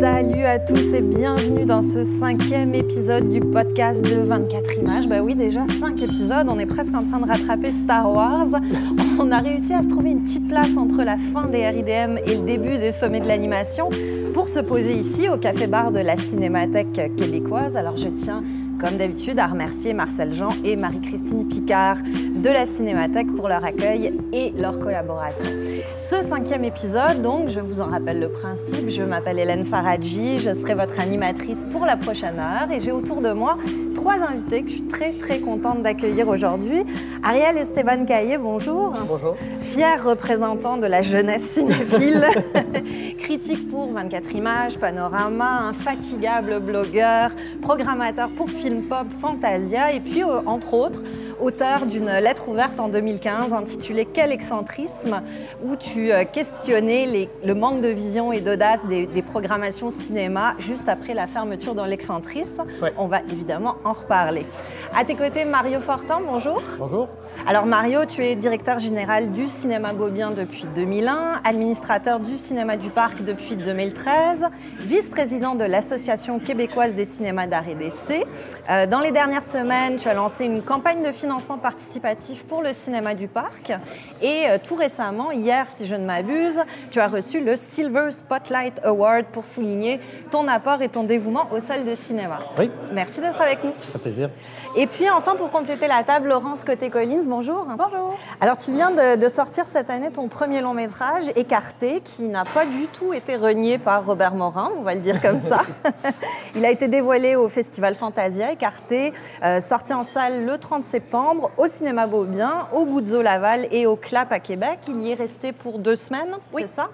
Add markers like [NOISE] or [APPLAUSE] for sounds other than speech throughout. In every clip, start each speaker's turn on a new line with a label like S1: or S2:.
S1: Salut à tous et bienvenue dans ce cinquième épisode du podcast de 24 images. Bah oui, déjà cinq épisodes, on est presque en train de rattraper Star Wars. On a réussi à se trouver une petite place entre la fin des RIDM et le début des sommets de l'animation pour se poser ici au café-bar de la Cinémathèque québécoise. Alors je tiens comme d'habitude, à remercier Marcel Jean et Marie-Christine Picard de la Cinémathèque pour leur accueil et leur collaboration. Ce cinquième épisode, donc, je vous en rappelle le principe, je m'appelle Hélène Faradji, je serai votre animatrice pour la prochaine heure et j'ai autour de moi trois invités que je suis très très contente d'accueillir aujourd'hui. Ariel Esteban Caillé, bonjour.
S2: Bonjour.
S1: Fier représentant de la jeunesse cinéphile, [LAUGHS] critique pour 24 images, Panorama, infatigable blogueur, programmateur pour Film Pop Fantasia et puis euh, entre autres auteur d'une lettre ouverte en 2015 intitulée Quel excentrisme où tu euh, questionnais le manque de vision et d'audace des, programmations cinéma juste après la fermeture dans l'excentrisme. On va évidemment en reparler. À tes côtés, Mario Fortin, bonjour.
S2: Bonjour.
S1: Alors Mario, tu es directeur général du cinéma Beaubien depuis 2001, administrateur du cinéma du Parc depuis 2013, vice-président de l'Association québécoise des cinémas d'art et d'essai. Euh, dans les dernières semaines, tu as lancé une campagne de financement participatif pour le cinéma du Parc et euh, tout récemment, hier si je ne m'abuse, tu as reçu le Silver Spotlight Award pour souligner ton apport et ton dévouement aux salles de cinéma.
S2: Oui.
S1: Merci d'être avec nous.
S2: Ça plaisir.
S1: Et puis enfin, pour compléter la table, Laurence Bonjour.
S3: Bonjour.
S1: Alors, tu viens de, sortir cette année ton premier long métrage, Écarté, qui n'a pas du tout été renié par Robert Morin, on va le dire comme ça. [LAUGHS] Il a été dévoilé au Festival Fantasia, Écarté, euh, sorti en salle le 30 septembre, au Cinéma Beaubien, au Goudzo Laval et au CLAP à Québec. Il y est resté pour deux semaines, oui. c'est ça?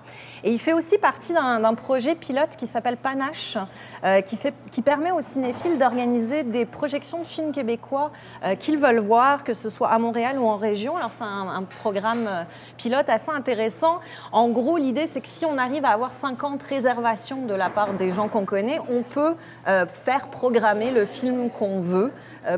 S1: Et il fait aussi partie d'un projet pilote qui s'appelle Panache, euh, qui, fait, qui permet aux cinéphiles d'organiser des projections de films québécois euh, qu'ils veulent voir, que ce soit à Montréal ou en région. Alors c'est un, programme euh, pilote assez intéressant. En gros, l'idée c'est que si on arrive à avoir 50 réservations de la part des gens qu'on connaît, on peut faire programmer le film qu'on veut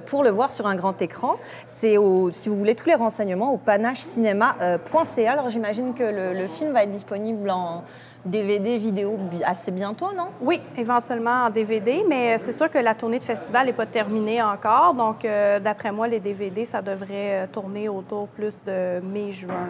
S1: pour le voir sur un grand écran. C'est si vous voulez tous les renseignements au panachecinema.ca. Alors j'imagine que le film va être disponible en DVD, vidéo assez bientôt, non?
S3: Oui, éventuellement en DVD, mais c'est sûr que la tournée de festival n'est pas terminée encore. Donc, euh, d'après moi, les DVD, ça devrait euh, tourner autour plus de mai-juin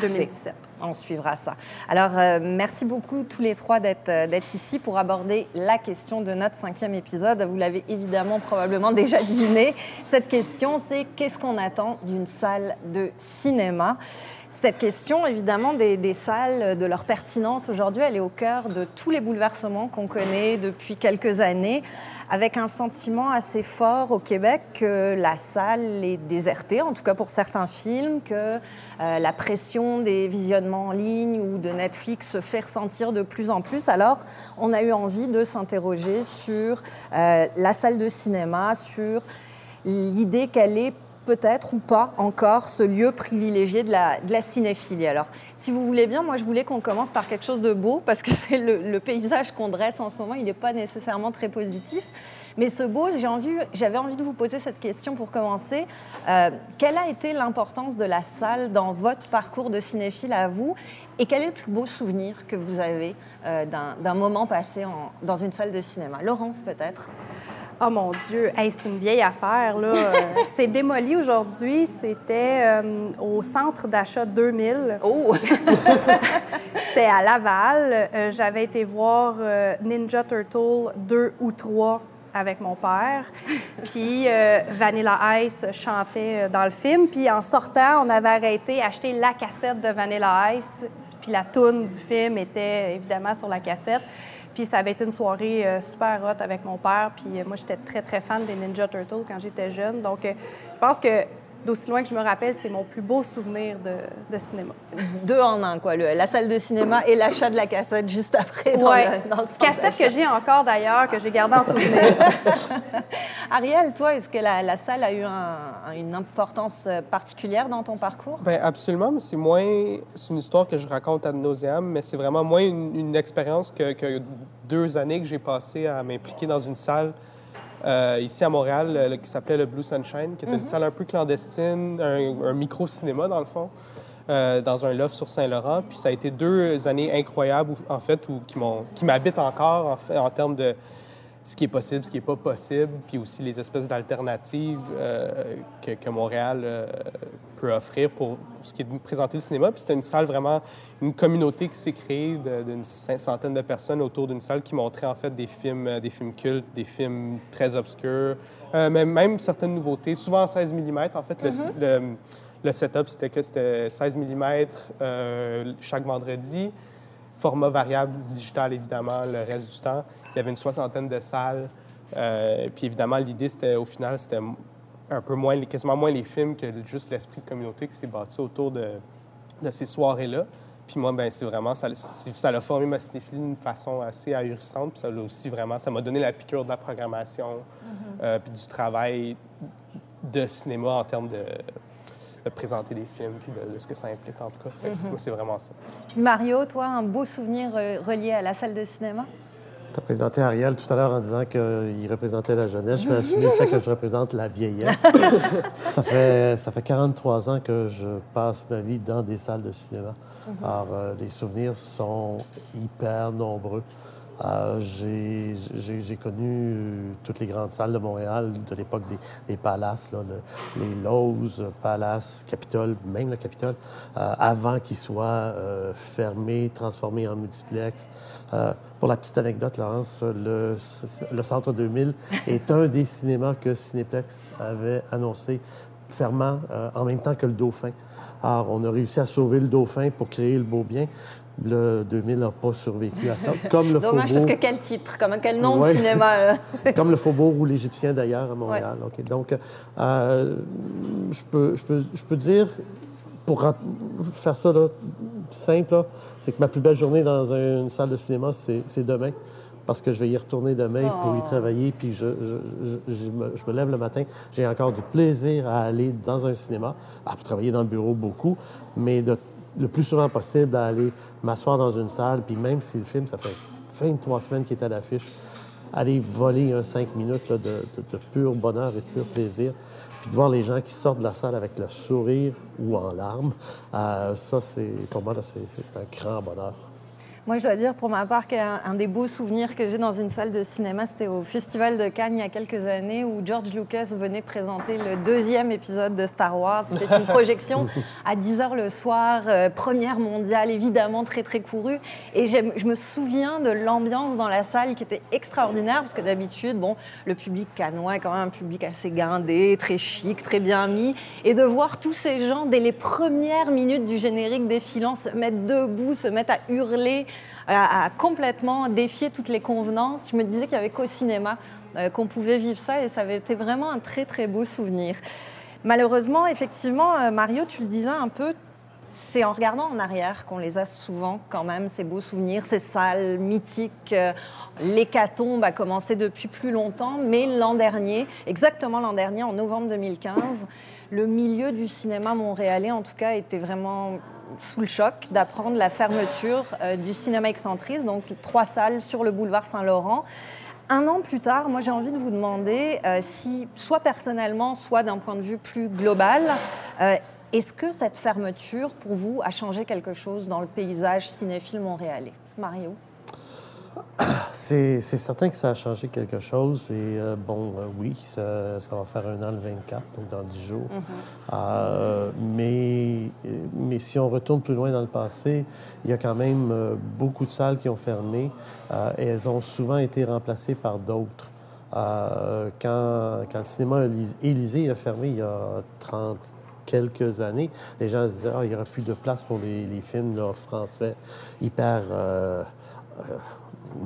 S3: 2017.
S1: On suivra ça. Alors, euh, merci beaucoup tous les trois d'être ici pour aborder la question de notre cinquième épisode. Vous l'avez évidemment probablement déjà deviné. Cette question, c'est qu'est-ce qu'on attend d'une salle de cinéma? Cette question, évidemment, des, salles, de leur pertinence aujourd'hui, elle est au cœur de tous les bouleversements qu'on connaît depuis quelques années, avec un sentiment assez fort au Québec que la salle est désertée, en tout cas pour certains films, que euh, la pression des visionnements en ligne ou de Netflix se fait ressentir de plus en plus. Alors, on a eu envie de s'interroger sur euh, la salle de cinéma, sur l'idée qu'elle est peut-être ou pas encore ce lieu privilégié de la, cinéphilie. Alors, si vous voulez bien, moi je voulais qu'on commence par quelque chose de beau, parce que [LAUGHS] c'est le, paysage qu'on dresse en ce moment, il n'est pas nécessairement très positif. Mais ce beau, j'avais envie, envie de vous poser cette question pour commencer. Euh, quelle a été l'importance de la salle dans votre parcours de cinéphile à vous? Et quel est le plus beau souvenir que vous avez euh, d'un moment passé dans une salle de cinéma? Laurence, peut-être?
S3: Oh mon Dieu, c'est une vieille affaire. Là. [LAUGHS] c'est démoli aujourd'hui. C'était euh, au centre d'achat 2000.
S1: Oh! [LAUGHS]
S3: C'était à Laval. Euh, j'avais été voir euh, Ninja Turtle 2 ou 3 avec mon père. [LAUGHS] Puis Vanilla Ice chantait dans le film. Puis en sortant, on avait arrêté, acheté la cassette de Vanilla Ice. Puis la toune du film était évidemment sur la cassette. Puis ça avait été une soirée euh, super hot avec mon père. Puis euh, moi, j'étais très, très fan des Ninja Turtles quand j'étais jeune. Donc, euh, je pense que d'aussi loin que je me rappelle, c'est mon plus beau souvenir de, cinéma.
S1: Deux en un, quoi. la salle de cinéma et l'achat de la cassette juste après
S3: dans, le, dans Cassette que j'ai encore d'ailleurs, que j'ai gardée en souvenir. [LAUGHS]
S1: Ariel, toi, est-ce que la, salle a eu une importance euh, particulière dans ton parcours?
S2: Bien, absolument, mais c'est moins... C'est une histoire que je raconte à nauseam, mais c'est vraiment moins une, expérience que, que, deux années que j'ai passé à m'impliquer dans une salle euh, ici à Montréal qui s'appelait le Blue Sunshine, qui était une mhm. salle un peu clandestine, un, micro-cinéma dans le fond. euh, dans un loft sur Saint-Laurent. Puis ça a été deux années incroyables, en fait, où, qui, m'habitent encore, en, fait, en termes de ce qui est possible, ce qui n'est pas possible, puis aussi les espèces d'alternatives euh, que, que, Montréal euh, peut offrir pour, ce qui est de présenter le cinéma. Puis c'était une salle vraiment, une communauté qui s'est créée d'une centaine de personnes autour d'une salle qui montrait en fait des films, des films cultes, des films très obscurs, mais même certaines nouveautés, souvent en 16 mm. En fait, le,
S1: Mm-hmm.
S2: le le setup, c'était que c'était 16 mm euh, chaque vendredi, format variable digital, évidemment, le reste du temps. Il y avait une soixantaine de salles. Euh, puis évidemment, l'idée, c'était au final, c'était un peu moins, quasiment moins les films que juste l'esprit de communauté qui s'est bâti autour de, de ces soirées-là. Puis moi, ben c'est vraiment, ça, ça a formé ma cinéphilie d'une façon assez ahurissante. Puis ça l'a aussi vraiment, ça m'a donné la piqûre de la programmation, euh, puis du travail de cinéma en termes de, de présenter des films, puis de, de ce que ça implique en tout cas. Fait moi, c'est vraiment ça.
S1: Mario, toi, un beau souvenir euh, relié à la salle de cinéma?
S4: Tu as présenté Ariel tout à l'heure en disant qu'il représentait la jeunesse. Je vais assumer le fait que je représente la vieillesse. [LAUGHS] ça, fait, ça fait 43 ans que je passe ma vie dans des salles de cinéma. Alors, euh, les souvenirs sont hyper nombreux. Euh, j'ai- connu euh, toutes les grandes salles de Montréal de l'époque des, des palaces, là, le- les Lowe's, euh, Palace, Capitole, même le Capitole, euh, avant qu'ils soient euh, fermés, transformés en multiplex. Pour la petite anecdote, Laurence, le, le Centre 2000 [LAUGHS] est un des cinémas que Cinéplex avait annoncé fermant euh, en même temps que le Dauphin. Alors, on a réussi à sauver le Dauphin pour créer le beau bien. Le 2000 n'a pas survécu à ça, [LAUGHS] comme le
S1: Dommage,
S4: Faubourg.
S1: parce que quel titre, comme quel nom
S4: Ouais.
S1: de cinéma. [LAUGHS]
S4: Comme le Faubourg ou l'Égyptien d'ailleurs à Montréal. Donc, euh, je, peux, je, peux, je peux dire, pour faire ça là, simple, c'est que ma plus belle journée dans un- une salle de cinéma, c'est demain. Parce que je vais y retourner demain pour y
S1: Oh.
S4: travailler, puis je, je- me, je me lève le matin. J'ai encore du plaisir à aller dans un cinéma, à travailler dans le bureau beaucoup, mais de- le plus souvent possible à aller m'asseoir dans une salle, puis même si le film, ça fait 23 semaines qu'il est à l'affiche, aller voler un cinq minutes là, de, pur bonheur et de pur plaisir, puis de voir les gens qui sortent de la salle avec le sourire ou en larmes, euh, ça, c'est pour moi, c'est un grand bonheur.
S1: Moi, je dois dire pour ma part qu'un un des beaux souvenirs que j'ai dans une salle de cinéma, c'était au Festival de Cannes il y a quelques années où George Lucas venait présenter le deuxième épisode de Star Wars. C'était une projection [LAUGHS] à 10 h le soir, euh, première mondiale, évidemment très très courue. Et je me souviens de l'ambiance dans la salle qui était extraordinaire parce que d'habitude, bon, le public cannois est quand même un public assez guindé, très chic, très bien mis. Et de voir tous ces gens, dès les premières minutes du générique défilant, se mettre debout, se mettre à hurler, à complètement défier toutes les convenances. Je me disais qu'il n'y avait qu'au cinéma euh, qu'on pouvait vivre ça et ça avait été vraiment un très très beau souvenir. Malheureusement, effectivement, euh, Mario, tu le disais un peu, c'est en regardant en arrière qu'on les a souvent quand même, ces beaux souvenirs, ces salles mythiques. Euh, L'hécatombe a commencé depuis plus longtemps, mais l'an dernier, exactement l'an dernier, en novembre 2015, le milieu du cinéma montréalais, en tout cas, était vraiment sous le choc d'apprendre la fermeture euh, du cinéma excentriste, donc trois salles sur le boulevard Saint-Laurent. Un an plus tard, moi j'ai envie de vous demander euh, si, soit personnellement, soit d'un point de vue plus global, euh, est-ce que cette fermeture, pour vous, a changé quelque chose dans le paysage cinéphile montréalais? Mario
S4: C'est certain que ça a changé quelque chose. Et euh, bon, euh, oui, ça, ça va faire un an le 24, donc dans 10 jours. Mais, euh, mais si on retourne plus loin dans le passé, il y a quand même beaucoup de salles qui ont fermé et elles ont souvent été remplacées par d'autres. Quand, quand le cinéma Élys- Élysée a fermé il y a 30 quelques années, les gens se disaient ah, il n'y aura plus de place pour les, les films là, français hyper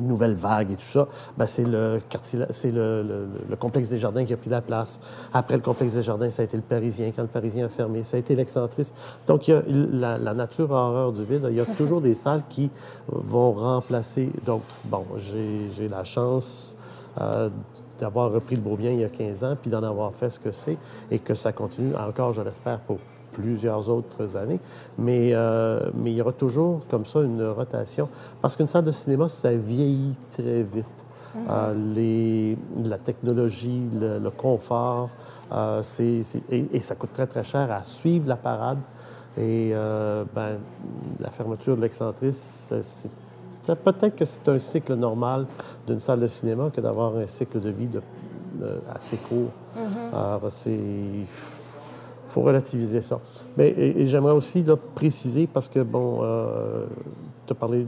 S4: nouvelle vague et tout ça, ben, c'est le quartier, c'est le, le- le complexe des Jardins qui a pris la place. Après le complexe des Jardins, ça a été le Parisien. Quand le Parisien a fermé, ça a été l'excentriste. Donc, il y a la, la nature a horreur du vide. Il y a [LAUGHS] toujours des salles qui vont remplacer d'autres. Bon, j'ai la chance euh, d'avoir repris le Beaubien il y a 15 ans, puis d'en avoir fait ce que c'est, et que ça continue encore, je l'espère, pour plusieurs autres années. Mais, euh, mais il y aura toujours comme ça une rotation. Parce qu'une salle de cinéma, ça vieillit très vite. Euh, les, la technologie, le, le confort, euh, et, et ça coûte très, très cher à suivre la parade. Et euh, ben, la fermeture de l'excentrice, c'est peut-être que c'est un cycle normal d'une salle de cinéma que d'avoir un cycle de vie de, assez court. Mm-hmm. Alors, c'est relativiser ça. Mais j'aimerais aussi là, préciser, parce que, bon, euh, tu as parlé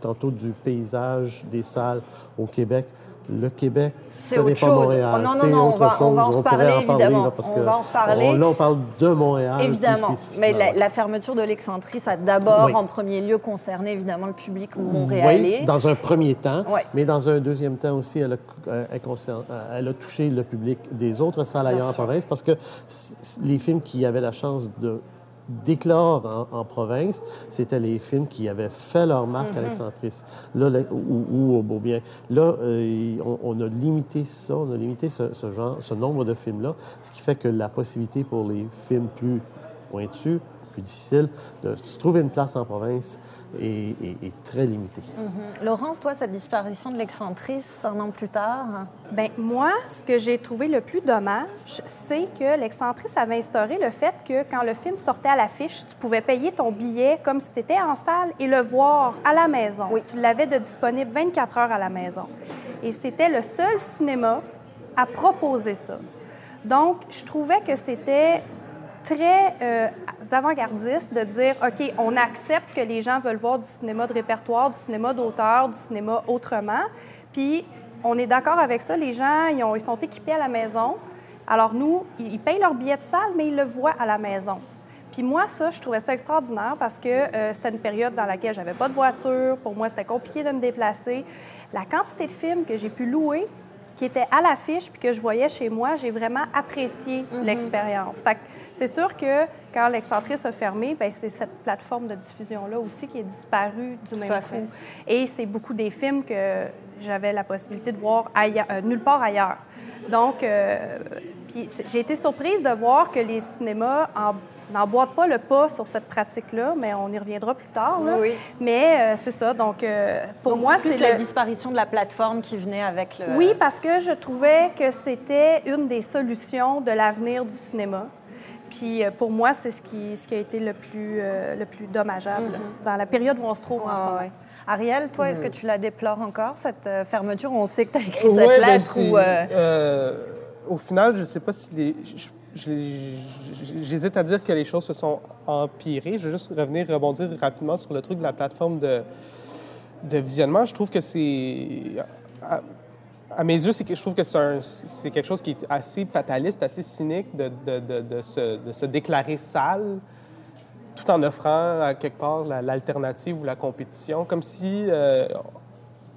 S4: tantôt du paysage des salles au Québec. Le Québec, ce n'est pas Montréal.
S1: Oh, non, non, non, on va, on va, en reparler, évidemment.
S4: parce
S1: on va en reparler.
S4: là, on parle de Montréal.
S1: Évidemment. Mais la, fermeture de l'excentrice a d'abord, en premier lieu, concerné évidemment le public montréalais.
S4: Oui, dans un premier temps. Mais dans un deuxième temps aussi, elle a, euh, euh, elle a touché le public des autres salles ailleurs en province parce que les films qui avaient la chance de d'éclore en, province, c'était les films qui avaient fait leur marque à mhm. l'excentrice là, ou, au Beaubien. Là, euh, on, a limité ça, on a limité ce, ce genre, ce nombre de films-là, ce qui fait que la possibilité pour les films plus pointus, plus difficiles, de se trouver une place en province, est, très limitée.
S1: Mhm. Laurence, toi, cette disparition de l'excentrice un an plus tard?
S3: Bien, moi, ce que j'ai trouvé le plus dommage, c'est que l'excentrice avait instauré le fait que quand le film sortait à l'affiche, tu pouvais payer ton billet comme si tu étais en salle et le voir à la maison. Oui. Tu l'avais de disponible 24 heures à la maison. Et c'était le seul cinéma à proposer ça. Donc, je trouvais que c'était très euh, avant-gardiste de dire, OK, on accepte que les gens veulent voir du cinéma de répertoire, du cinéma d'auteur, du cinéma autrement. Puis, on est d'accord avec ça. Les gens, ils, ont, ils, sont équipés à la maison. Alors, nous, ils payent leur billet de salle, mais ils le voient à la maison. Puis moi, ça, je trouvais ça extraordinaire parce que euh, c'était une période dans laquelle j'avais pas de voiture. Pour moi, c'était compliqué de me déplacer. La quantité de films que j'ai pu louer, qui étaient à l'affiche puis que je voyais chez moi, j'ai vraiment apprécié mm-hmm. l'expérience. Fait que c'est sûr que quand l'excentrice a fermé, ben, c'est cette plateforme de diffusion-là aussi qui est disparue du même coup. Et c'est beaucoup des films que j'avais la possibilité de voir euh, nulle part ailleurs. Donc, euh, j'ai été surprise de voir que les cinémas n'emboîtent pas le pas sur cette pratique-là, mais on y reviendra plus tard. Oui. Mais euh, c'est ça. Donc, pour moi,
S1: c'est la disparition de la plateforme qui venait avec le.
S3: Oui, parce que je trouvais que c'était une des solutions de l'avenir du cinéma. Puis euh, pour moi, c'est ce qui, ce qui a été le plus, euh, le plus dommageable mm-hmm. dans la période où on se trouve en ce moment.
S1: Ariel, toi, est-ce que tu la déplores encore, cette euh, fermeture? On sait que tu as écrit cette ben, lettre.
S2: au final, je ne sais pas si les... J'hésite à dire que les choses se sont empirées. Je veux juste revenir, rebondir rapidement sur le truc de la plateforme de, de visionnement. Je trouve que c'est à mes yeux, je trouve que c'est quelque chose qui est assez fataliste, assez cynique de, de, de, se, déclarer sale tout en offrant à quelque part l'alternative ou la compétition, comme si euh,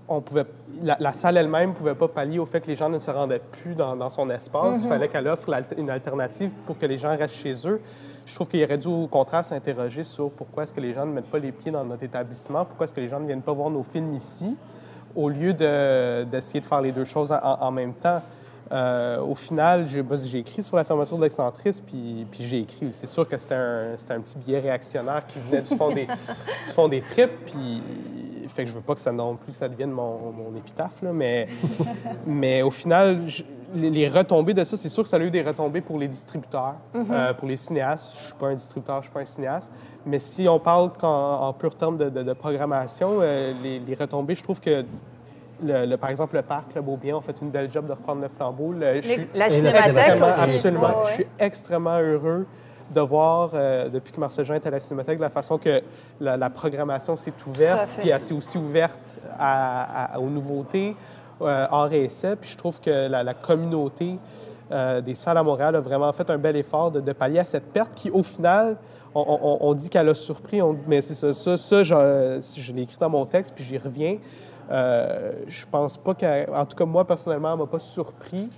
S2: on pouvait, la, salle elle-même ne pouvait pas pallier au fait que les gens ne se rendaient plus dans, son espace. Il mm-hmm. fallait qu'elle offre une alternative pour que les gens restent chez eux. Je trouve qu'il aurait dû au contraire s'interroger sur pourquoi est-ce que les gens ne mettent pas les pieds dans notre établissement, pourquoi est-ce que les gens ne viennent pas voir nos films ici au lieu d'essayer de, faire les deux choses en, même temps. Euh, au final, j'ai écrit sur la fermeture de l'excentrice, puis, j'ai écrit. C'est sûr que c'était un, un, petit billet réactionnaire qui venait du fond des, du fond des tripes, puis fait que je veux pas que ça non plus que ça devienne mon, mon épitaphe, mais, mais au final, les, retombées de ça, c'est sûr que ça a eu des retombées pour les distributeurs, mm-hmm. euh, pour les cinéastes. Je suis pas un distributeur, je suis pas un cinéaste. Mais si on parle en, pur terme de, programmation, euh, les, retombées, je trouve que le, par exemple, le parc, le Beaubien, ont fait une belle job de reprendre le flambeau.
S1: la cinémathèque aussi.
S2: Absolument. Je suis extrêmement heureux de voir, euh, depuis que Marcel Jean est à la Cinémathèque, la façon que la, programmation s'est ouverte, puis est aussi ouverte aux nouveautés, euh, hors et essai. Puis je trouve que la, communauté euh, des salles à Montréal a vraiment fait un bel effort de, pallier à cette perte qui, au final, on, dit qu'elle a surpris, on, mais c'est ça, ça, ça je, je l'ai écrit dans mon texte, puis j'y reviens. Euh, je pense pas qu'en tout cas, moi, personnellement, elle m'a pas surpris.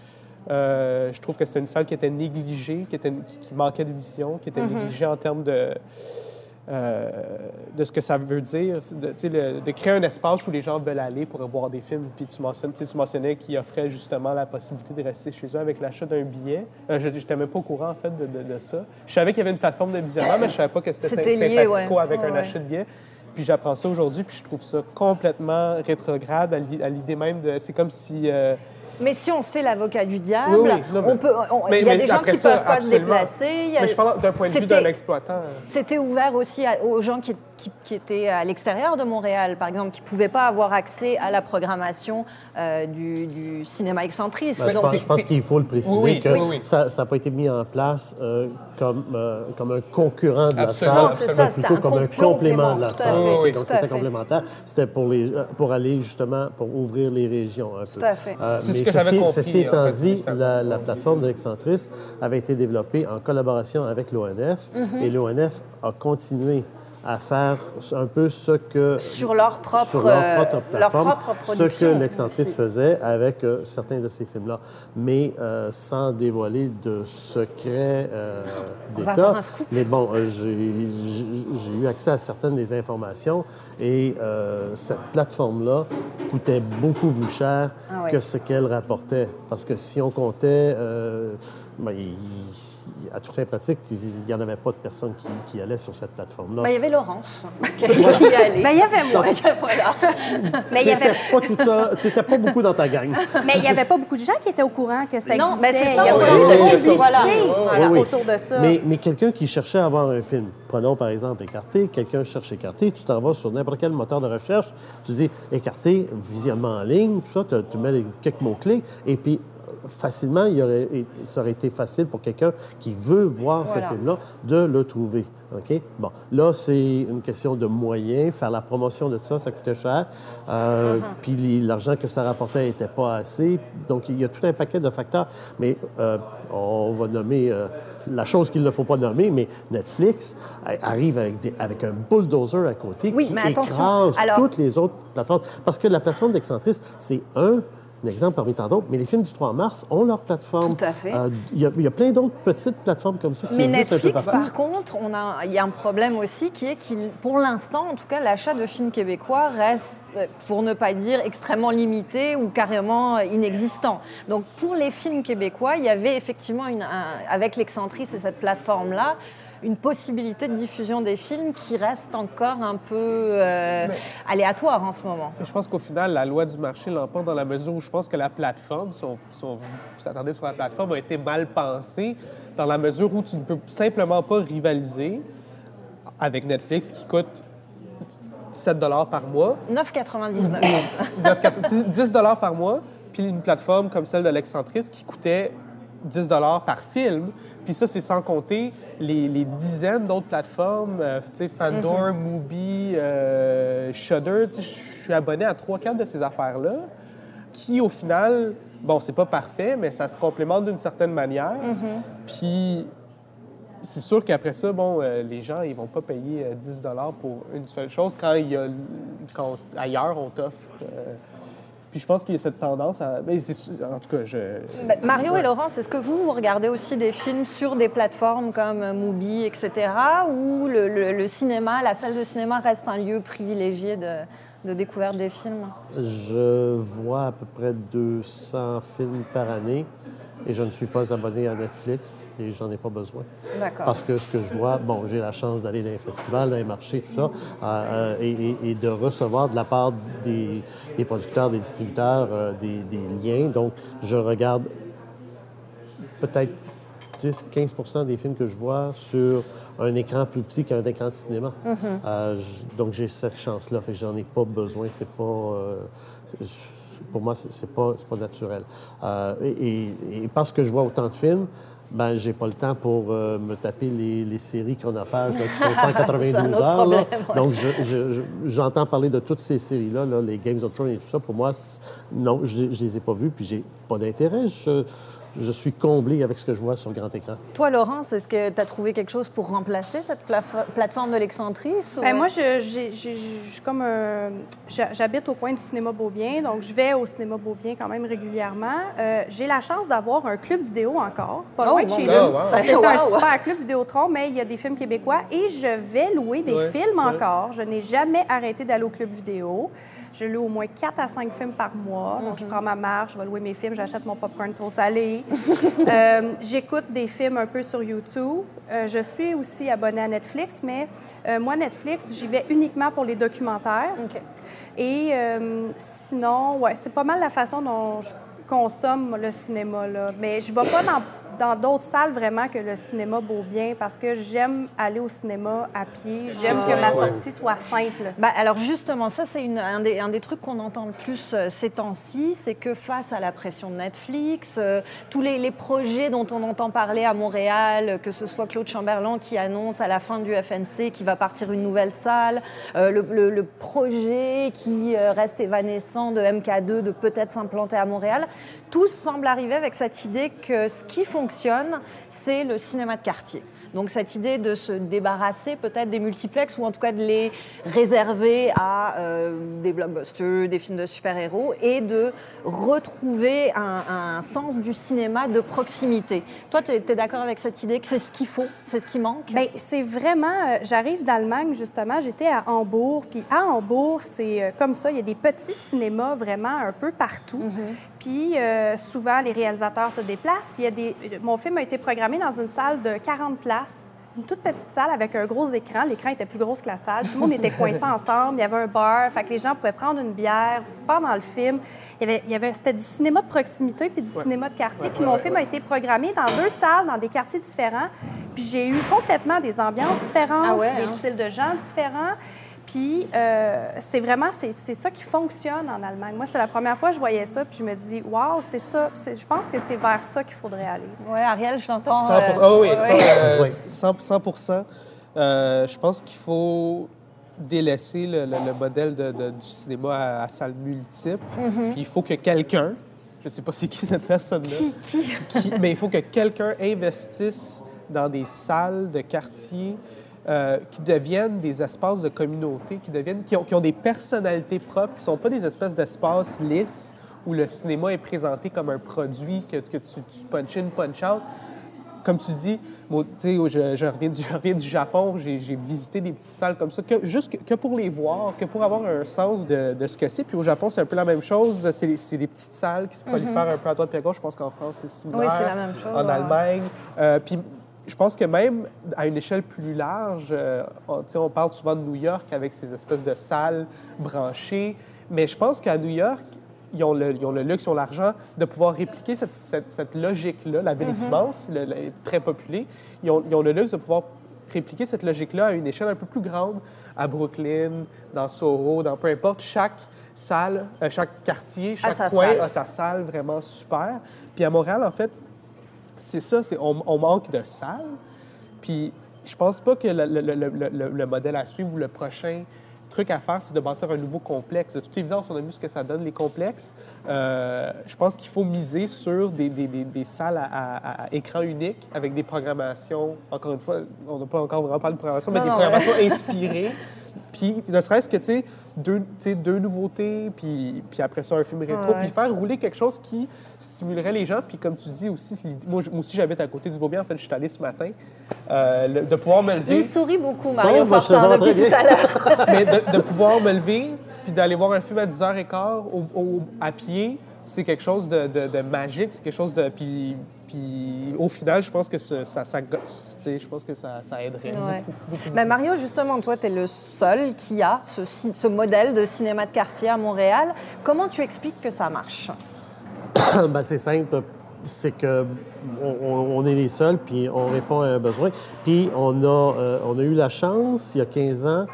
S2: Euh, je trouve que c'est une salle qui était négligée, qui, était, qui, manquait de vision, qui était mm-hmm. négligée en termes de, euh, de ce que ça veut dire, de, de, créer un espace où les gens veulent aller pour voir des films. Puis tu, mentionnes, tu mentionnais qu'ils offrait justement la possibilité de rester chez eux avec l'achat d'un billet. Euh, je n'étais même pas au courant, en fait, de, ça. Je savais qu'il y avait une plateforme de visionnement, mais je ne savais pas que c'était sympathico avec un achat de billets. Puis j'apprends ça aujourd'hui, puis je trouve ça complètement rétrograde à l'idée même de... C'est comme si... Euh,
S1: Mais si on se fait l'avocat du diable,
S2: Oui, oui, non, mais-
S1: on peut, il y a des gens qui
S2: ça,
S1: peuvent pas se déplacer. il y a-
S2: Mais je parle d'un point de vue d'un exploitant.
S1: C'était ouvert aussi à- aux gens qui, qui- qui étaient à l'extérieur de Montréal, par exemple, qui ne pouvaient pas avoir accès à la programmation euh, du, du cinéma excentriste.
S4: Ben, je pense,
S1: c'est-
S4: je pense qu'il faut le préciser
S2: Oui,
S4: que
S2: oui,
S4: ça n'a pas été mis en place euh, comme, euh, comme un concurrent de
S2: Absolument,
S4: la salle, mais plutôt
S1: un
S4: comme un
S1: complément,
S4: complément de la salle.
S1: fait,
S2: Oui, oui.
S4: Donc c'était complémentaire. C'était pour, les, pour aller justement pour ouvrir les régions un peu.
S1: Tout à fait.
S4: Euh,
S2: ce
S4: mais
S2: que
S4: ceci,
S2: compris,
S4: ceci
S2: en
S4: étant
S2: fait,
S4: dit, la, la plateforme de l'excentriste avait été développée en collaboration avec l'ONF
S1: Mhm.
S4: et l'ONF a continué à faire un peu ce que
S1: Sur leur propre,
S4: sur leur
S1: euh,
S4: propre
S1: leur
S4: plateforme, ce que l'excentriste
S1: aussi.
S4: faisait avec euh, certains de ces films-là, mais euh, sans dévoiler de secrets euh, d'État. Mais bon, j'ai eu accès à certaines des informations et cette plateforme-là coûtait beaucoup plus cher
S1: Ah ouais.
S4: que ce qu'elle rapportait. Parce que si on comptait, ben, il- il- à toute fin pratique, il n'y en avait pas de personnes qui, qui allaient sur cette plateforme-là.
S1: Ben, il y avait Laurence [LAUGHS] qui y allait.
S3: Ben, il y avait moi. [LAUGHS]
S1: voilà.
S3: Mais il y avait,
S4: pas tout ça, t'étais pas beaucoup dans ta gang.
S3: mais il y avait pas beaucoup de gens qui étaient au courant que ça
S1: Non,
S3: existait.
S1: mais c'est ça,
S3: il y a
S1: on
S3: pas
S1: s'en
S3: eu de
S1: rend compte,
S3: publicité
S1: voilà.
S3: voilà,
S4: Oui, oui.
S3: autour de ça.
S4: Mais, mais quelqu'un qui cherchait à avoir un film, prenons par exemple Écarté, quelqu'un cherche Écarté, tu t'en vas sur n'importe quel moteur de recherche, tu dis Écarté, visionnement en ligne, tout ça, tu, mets les- quelques mots-clés, et puis facilement, il aurait, ça aurait été facile pour quelqu'un qui veut voir
S1: Voilà.
S4: ce film-là de le trouver. OK? Bon, là, c'est une question de moyens. Faire la promotion de ça, ça coûtait cher. Euh, Puis les- l'argent que ça rapportait n'était pas assez. Donc, il y a tout un paquet de facteurs. Mais euh, on va nommer euh, la chose qu'il ne faut pas nommer, mais Netflix arrive avec, des- avec un bulldozer à côté
S1: Oui,
S4: qui
S1: mais
S4: écrase
S1: Alors-
S4: toutes les autres plateformes. Parce que la plateforme d'Excentrice, c'est un un exemple parmi tant d'autres, mais les films du 3 mars ont leur plateforme.
S1: Tout à fait.
S4: Euh, Il y, a- il y a plein d'autres petites plateformes comme ça qui
S1: Mais
S4: existent un peu
S1: Netflix, par contre, il y a un problème aussi qui est qu'il, pour l'instant, en tout cas, l'achat de films québécois reste, pour ne pas dire extrêmement limité ou carrément inexistant. Donc, pour les films québécois, il y avait effectivement, une, un- avec l'excentrice et cette plateforme-là, une possibilité de diffusion des films qui reste encore un peu euh, aléatoire en ce moment.
S2: Je pense qu'au final, la loi du marché l'emporte dans la mesure où je pense que la plateforme, si on, si on s'attendait sur la plateforme, a été mal pensée dans la mesure où tu ne peux simplement pas rivaliser avec Netflix qui coûte 7 par mois,
S1: 9,99.
S2: 9, 10 par mois, puis une plateforme comme celle de l'Excentrice qui coûtait 10 par film. Puis ça, c'est sans compter les, les dizaines d'autres plateformes, euh, tu sais, Fandor, Mubi, euh, Shudder. Tu sais, Je suis abonné à 3-4 de ces affaires-là qui, au final, bon, c'est pas parfait, mais ça se complémente d'une certaine manière. Puis c'est sûr qu'après ça, bon, euh, les gens, ils vont pas payer euh, 10 pour une seule chose quand, il y a, quand ailleurs, on t'offre. Puis je pense qu'il y a cette tendance à. Mais en tout cas, je.
S1: Ben, Mario et Laurence, est-ce que vous, vous regardez aussi des films sur des plateformes comme Mubi, etc., où le, le- le cinéma, la salle de cinéma reste un lieu privilégié de, de découverte des films?
S4: Je vois à peu près 200 films par année et je ne suis pas abonné à Netflix et j'en ai pas besoin.
S1: D'accord.
S4: Parce que ce que je vois, bon, j'ai la chance d'aller dans les festivals, dans les marchés, tout ça, euh, euh, et, et- et de recevoir de la part des, des producteurs, des distributeurs, euh, des, des liens. Donc, je regarde peut-être 10-15% des films que je vois sur un écran plus petit qu'un écran de cinéma. Euh, je- donc, j'ai cette chance-là. Fait que j'en ai pas besoin. C'est pas... euh, pour moi, c'est pas, pas naturel. Euh, et, parce que je vois autant de films, ben, j'ai pas le temps pour euh, me taper les, les séries chronophages là, qui font [LAUGHS]
S1: C'est un
S4: 192
S1: autre
S4: heures. là.
S1: problème, ouais.
S4: Donc, je- je- je- j'entends parler de toutes ces séries-là, là, les Games of Thrones et tout ça. Pour moi, non, je, je les ai pas vues, puis j'ai pas d'intérêt. Je, je suis comblé avec ce que je vois sur grand écran.
S1: Toi, Laurence, est-ce que tu as trouvé quelque chose pour remplacer cette plateforme de l'excentrice? ou-
S3: Ben, moi, je, j'ai- j'ai- je suis comme un- j'ha- J'habite au coin du cinéma Beaubien, donc je vais au cinéma Beaubien quand même régulièrement. Euh, j'ai la chance d'avoir un club vidéo encore, pas
S1: Oh,
S3: loin de
S1: bon.
S3: chez
S2: Ah,
S3: nous.
S2: wow.
S3: Ça, C'est [LAUGHS]
S1: Wow.
S3: un super club Vidéotron, mais il y a des films québécois et je vais louer des
S2: Ouais,
S3: films
S2: ouais.
S3: encore. Je n'ai jamais arrêté d'aller au club vidéo. Je loue au moins 4 à 5 films par mois. Donc, je
S1: Mhm.
S3: prends ma marche, je vais louer mes films, j'achète mon popcorn trop salé. [LAUGHS] Euh, J'écoute des films un peu sur YouTube. Euh, je suis aussi abonnée à Netflix, mais euh, moi, Netflix, j'y vais uniquement pour les documentaires. Et sinon, ouais, c'est pas mal la façon dont je consomme le cinéma. Là. Mais je ne vais pas dans dans d'autres salles vraiment que le cinéma bien parce que j'aime aller au cinéma à pied. J'aime que ma sortie soit simple.
S1: Ben, alors justement, ça c'est un des, un des, trucs qu'on entend le plus euh, ces temps-ci, c'est que face à la pression de Netflix, euh, tous les, les, projets dont on entend parler à Montréal, que ce soit Claude Chamberlain qui annonce à la fin du FNC qu'il va partir une nouvelle salle, euh, le, le, projet qui reste évanescent de MK2 de peut-être s'implanter à Montréal, tous semblent arriver avec cette idée que ce qui fonctionne c'est le cinéma de quartier. Donc cette idée de se débarrasser peut-être des multiplex ou en tout cas de les réserver à euh, des blockbusters, des films de super-héros et de retrouver un, sens du cinéma de proximité. Toi, tu es, d'accord avec cette idée que c'est ce qu'il faut, c'est ce qui manque?
S3: Bien, c'est vraiment... Euh, j'arrive d'Allemagne, justement, j'étais à Hambourg, puis à Hambourg, c'est euh, comme ça, il y a des petits cinémas vraiment un peu partout. Mm-hmm. Puis souvent, les réalisateurs se déplacent, puis il y a des... Mon film a été programmé dans une salle de 40 places une toute petite salle avec un gros écran. L'écran était plus gros que la salle. Tout le monde était coincé [LAUGHS] ensemble. Il y avait un bar. Fait que les gens pouvaient prendre une bière pendant le film. Il y avait, il y avait, c'était du cinéma de proximité puis du cinéma de quartier. puis mon film a été programmé dans deux salles, dans des quartiers différents. Puis j'ai eu complètement des ambiances différentes, ah des hein? styles de gens différents. Puis euh, c'est vraiment, c'est, ça qui fonctionne en Allemagne. Moi, c'est la première fois que je voyais ça, puis je me dis, waouh, c'est ça. je pense que c'est vers ça qu'il faudrait aller.
S1: Oui, Ariel, je l'entends. 100,
S2: oh, oui, 100, 100 euh, Je pense qu'il faut délaisser le, modèle de, du cinéma à, salle multiple. Mm-hmm. Il faut que quelqu'un, je ne sais pas c'est qui cette personne-là, qui, mais il faut que quelqu'un investisse dans des salles de quartier euh, qui deviennent des espaces de communauté, qui, deviennent, qui, ont, qui ont des personnalités propres, qui ne sont pas des espèces d'espaces lisses où le cinéma est présenté comme un produit que, que tu, tu punch in, punch out. Comme tu dis, moi, je, je, reviens du, [LAUGHS] je reviens du Japon, j'ai visité des petites salles comme ça, que, juste que, pour les voir, que pour avoir un sens de, de ce que c'est. Puis au Japon, c'est un peu la même chose. C'est des petites salles qui se prolifèrent mm-hmm. un peu à droite et à gauche. Je pense qu'en France, c'est similaire.
S1: Oui, c'est la même chose.
S2: En Allemagne. Euh, puis je pense que même à une échelle plus large, euh, on, parle souvent de New York avec ces espèces de salles branchées, mais je pense qu'à New York, ils ont, le, ils le, luxe, ils ont l'argent de pouvoir répliquer cette, cette, logique-là. La ville est mm-hmm. immense, très. Ils ont, ils ont, le luxe de pouvoir répliquer cette logique-là à une échelle un peu plus grande, à Brooklyn, dans Soho, dans peu importe. Chaque salle, euh, chaque quartier, chaque coin a sa salle vraiment super. Puis à Montréal, en fait, c'est ça, c'est, on, manque de salles. Puis je pense pas que le, modèle à suivre ou le prochain truc à faire, c'est de bâtir un nouveau complexe. De toute évidence, on a vu ce que ça donne, les complexes. Euh, je pense qu'il faut miser sur des, des, des, salles à, écran unique avec des programmations, encore une fois, on n'a pas encore vraiment parlé de programmation, mais des programmations inspirées. [LAUGHS] Puis, ne serait-ce que, tu sais, deux, deux nouveautés, puis, puis après ça, un film rétro, puis faire rouler quelque chose qui stimulerait les gens. Puis comme tu dis aussi, moi, aussi, j'habite à côté du Beaubien. En fait, je suis allé ce matin, euh, de pouvoir me lever.
S1: Il sourit beaucoup, Mario bon, Fortin, depuis tout à l'heure. [LAUGHS]
S2: Mais de, pouvoir me lever, puis d'aller voir un film à 10h15 au, à pied, c'est quelque chose de, de, magique, c'est quelque chose de... Puis, puis au final, je pense que ça, ça, je pense que ça, ça aiderait beaucoup.
S1: Ben, Mario, justement, toi, tu es le seul qui a ce, ce, modèle de cinéma de quartier à Montréal. Comment tu expliques que ça marche? [COUGHS]
S4: ben, c'est simple. C'est que on, est les seuls, puis on répond à un besoin. Puis on a, euh, on a eu la chance, il y a 15 ans,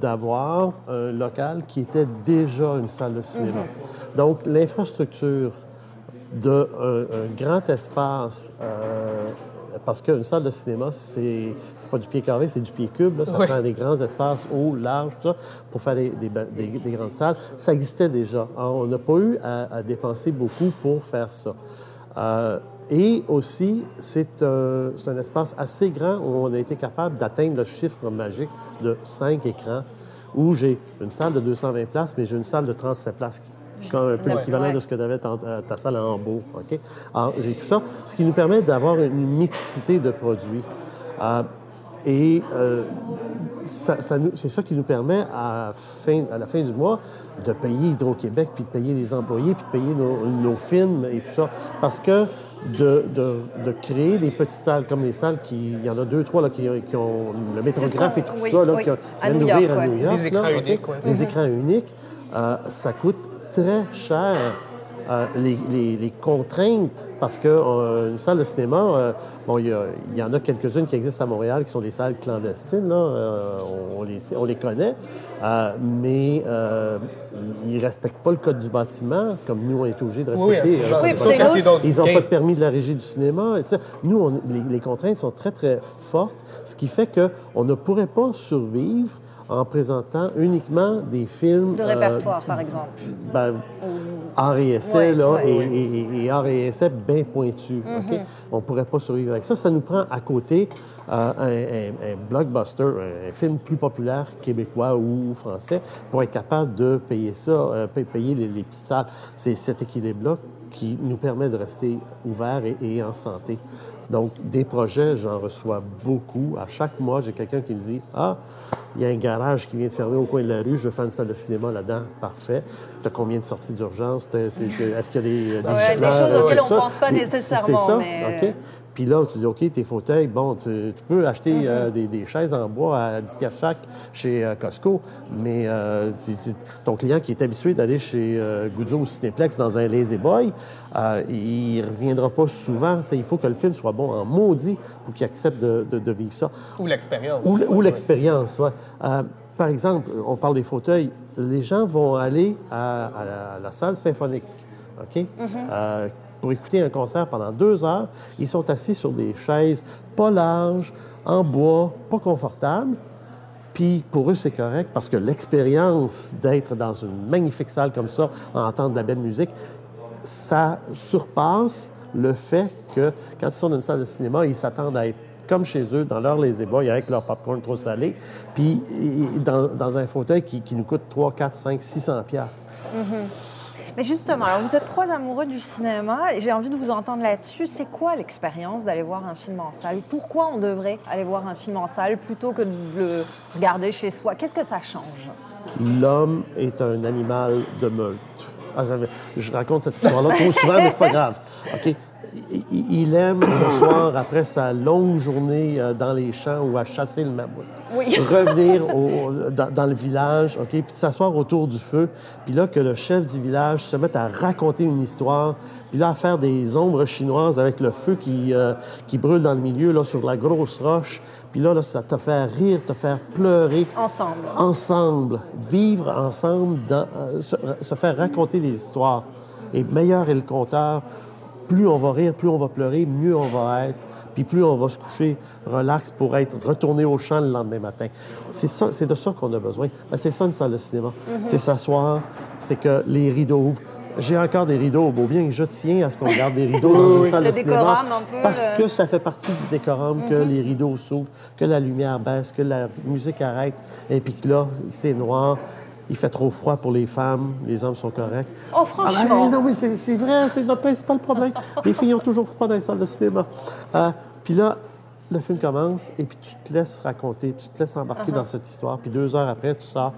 S4: d'avoir un local qui était déjà une salle de cinéma. Mhm. Donc, l'infrastructure d'un grand espace, euh, parce qu'une salle de cinéma, c'est pas du pied carré, c'est du pied cube. Là, ça prend des grands espaces hauts, larges, tout ça, pour faire des, des, grandes salles. Ça existait déjà. on n'a pas eu à, dépenser beaucoup pour faire ça. Euh, et aussi, c'est un, un, espace assez grand où on a été capable d'atteindre le chiffre magique de cinq écrans, où j'ai une salle de 220 places, mais j'ai une salle de 37 places comme un peu l'équivalent de ce que tu avais ta, ta, salle en Hambourg. OK? Alors, j'ai tout ça, ce qui nous permet d'avoir une mixité de produits. Euh, et euh, c'est ça qui nous permet, à, fin, à la fin du mois, de payer Hydro-Québec, puis de payer les employés, puis de payer nos, films et tout ça. Parce que de, de, créer des petites salles comme les salles, qui, il y en a deux, trois là, qui, ont le métrographe et tout ça, là, qui viennent d'ouvrir à New York.
S2: Les écrans uniques,
S4: Les écrans uniques, ça coûte très cher euh, les, les- les contraintes, parce que euh, salle de cinéma, euh, bon, il y, en a quelques-unes qui existent à Montréal, qui sont des salles clandestines, là, euh, on, on les, on les connaît, mais ils ne respectent pas le code du bâtiment, comme nous, on est obligés de
S2: Oui,
S4: respecter.
S1: Oui,
S2: d'autres
S4: ils n'ont pas de permis de la régie du cinéma. Et. Nous, on- les contraintes sont très, très fortes, ce qui fait qu'on ne pourrait pas survivre en présentant uniquement des films...
S1: De
S4: euh,
S1: répertoire, par exemple.
S4: ben, art et essai, là, et,
S1: ouais.
S4: et- et- et art et essai bien pointus. OK? On ne pourrait pas survivre avec ça. Ça nous prend à côté euh, un, un- un blockbuster, un, un film plus populaire québécois ou français, pour être capable de payer ça, euh, pa- payer les, les petites salles. C'est cet équilibre-là qui nous permet de rester ouverts et, et en santé. Donc, des projets, j'en reçois beaucoup. À chaque mois, j'ai quelqu'un qui me dit Ah, il y a un garage qui vient de fermer au coin de la rue, je veux faire une salle de cinéma là-dedans. Parfait. Tu as combien de sorties d'urgence? Est-ce qu'il y a des, des
S1: Ouais, des
S4: gicleurs,
S1: choses auxquelles
S4: tout
S1: on
S4: ça?
S1: pense pas
S4: Des-
S1: nécessairement,
S4: C'est ça,
S1: mais-
S4: OK? Puis là, tu dis, OK, tes fauteuils, bon, tu, tu peux acheter
S1: Mm-hmm.
S4: euh, des, des chaises en bois à 10 piastres chaque chez euh, Costco, mais euh, tu- tu- ton client qui est habitué d'aller chez Guzzo ou Cinéplex dans un Lazy Boy, il reviendra pas souvent. Il faut que le film soit bon en maudit pour qu'il accepte de, de- de vivre ça.
S2: Ou l'expérience.
S4: Ou, l'expérience, ouais. Euh, par exemple, on parle des fauteuils. Les gens vont aller à, à la, à la salle symphonique, OK? Euh, pour écouter un concert pendant deux heures. Ils sont assis sur des chaises pas larges, en bois, pas confortables. Puis pour eux, c'est correct parce que l'expérience d'être dans une magnifique salle comme ça, à entendre de la belle musique, ça surpasse le fait que quand ils sont dans une salle de cinéma, ils s'attendent à être comme chez eux, dans leur boy, avec leur popcorn trop salé, puis dans, un fauteuil qui, nous coûte 3, 4, 5, 600 piastres.
S1: Mais justement, alors vous êtes trois amoureux du cinéma et j'ai envie de vous entendre là-dessus. C'est quoi l'expérience d'aller voir un film en salle? Pourquoi on devrait aller voir un film en salle plutôt que de le regarder chez soi? Qu'est-ce que ça change?
S4: L'homme est un animal de meute. Ah, je raconte cette histoire-là trop souvent, mais c'est pas grave. OK? Il- aime [COUGHS] le soir, après sa longue journée euh, dans les champs ou à chasser le mammouth,
S1: Oui. [LAUGHS]
S4: revenir au- dans, dans le village, OK? Puis s'asseoir autour du feu. Puis là, que le chef du village se mette à raconter une histoire. Puis là, à faire des ombres chinoises avec le feu qui, euh, qui brûle dans le milieu, là, sur la grosse roche. Puis là, là ça te fait rire, te faire pleurer
S1: Ensemble.
S4: ensemble, vivre ensemble, dans- euh, se, se faire raconter des histoires. Et meilleur est le conteur, plus on va rire, plus on va pleurer, mieux on va être, puis plus on va se coucher relax pour être retourné au champ le lendemain matin. C'est de ça qu'on a besoin. Ben, c'est ça une salle de cinéma. C'est s'asseoir, c'est que les rideaux ouvrent. J'ai encore des rideaux au beau bien et je tiens à ce qu'on garde des rideaux dans une salle
S1: Le
S4: de cinéma.
S1: décorum, un peu,
S4: Parce que ça fait partie du décorum que les rideaux s'ouvrent, que la lumière baisse, que la musique arrête, et puis que là, c'est noir. Il fait trop froid pour les femmes, les hommes sont corrects.
S1: Oh,
S4: Ah,
S1: franchement.
S4: ben, non, mais c'est c'est vrai, c'est notre principal problème. [LAUGHS] Les filles ont toujours froid dans les salles de cinéma. Euh, puis là, le film commence, et puis tu te laisses raconter, tu te laisses embarquer dans cette histoire, puis deux heures après, tu sors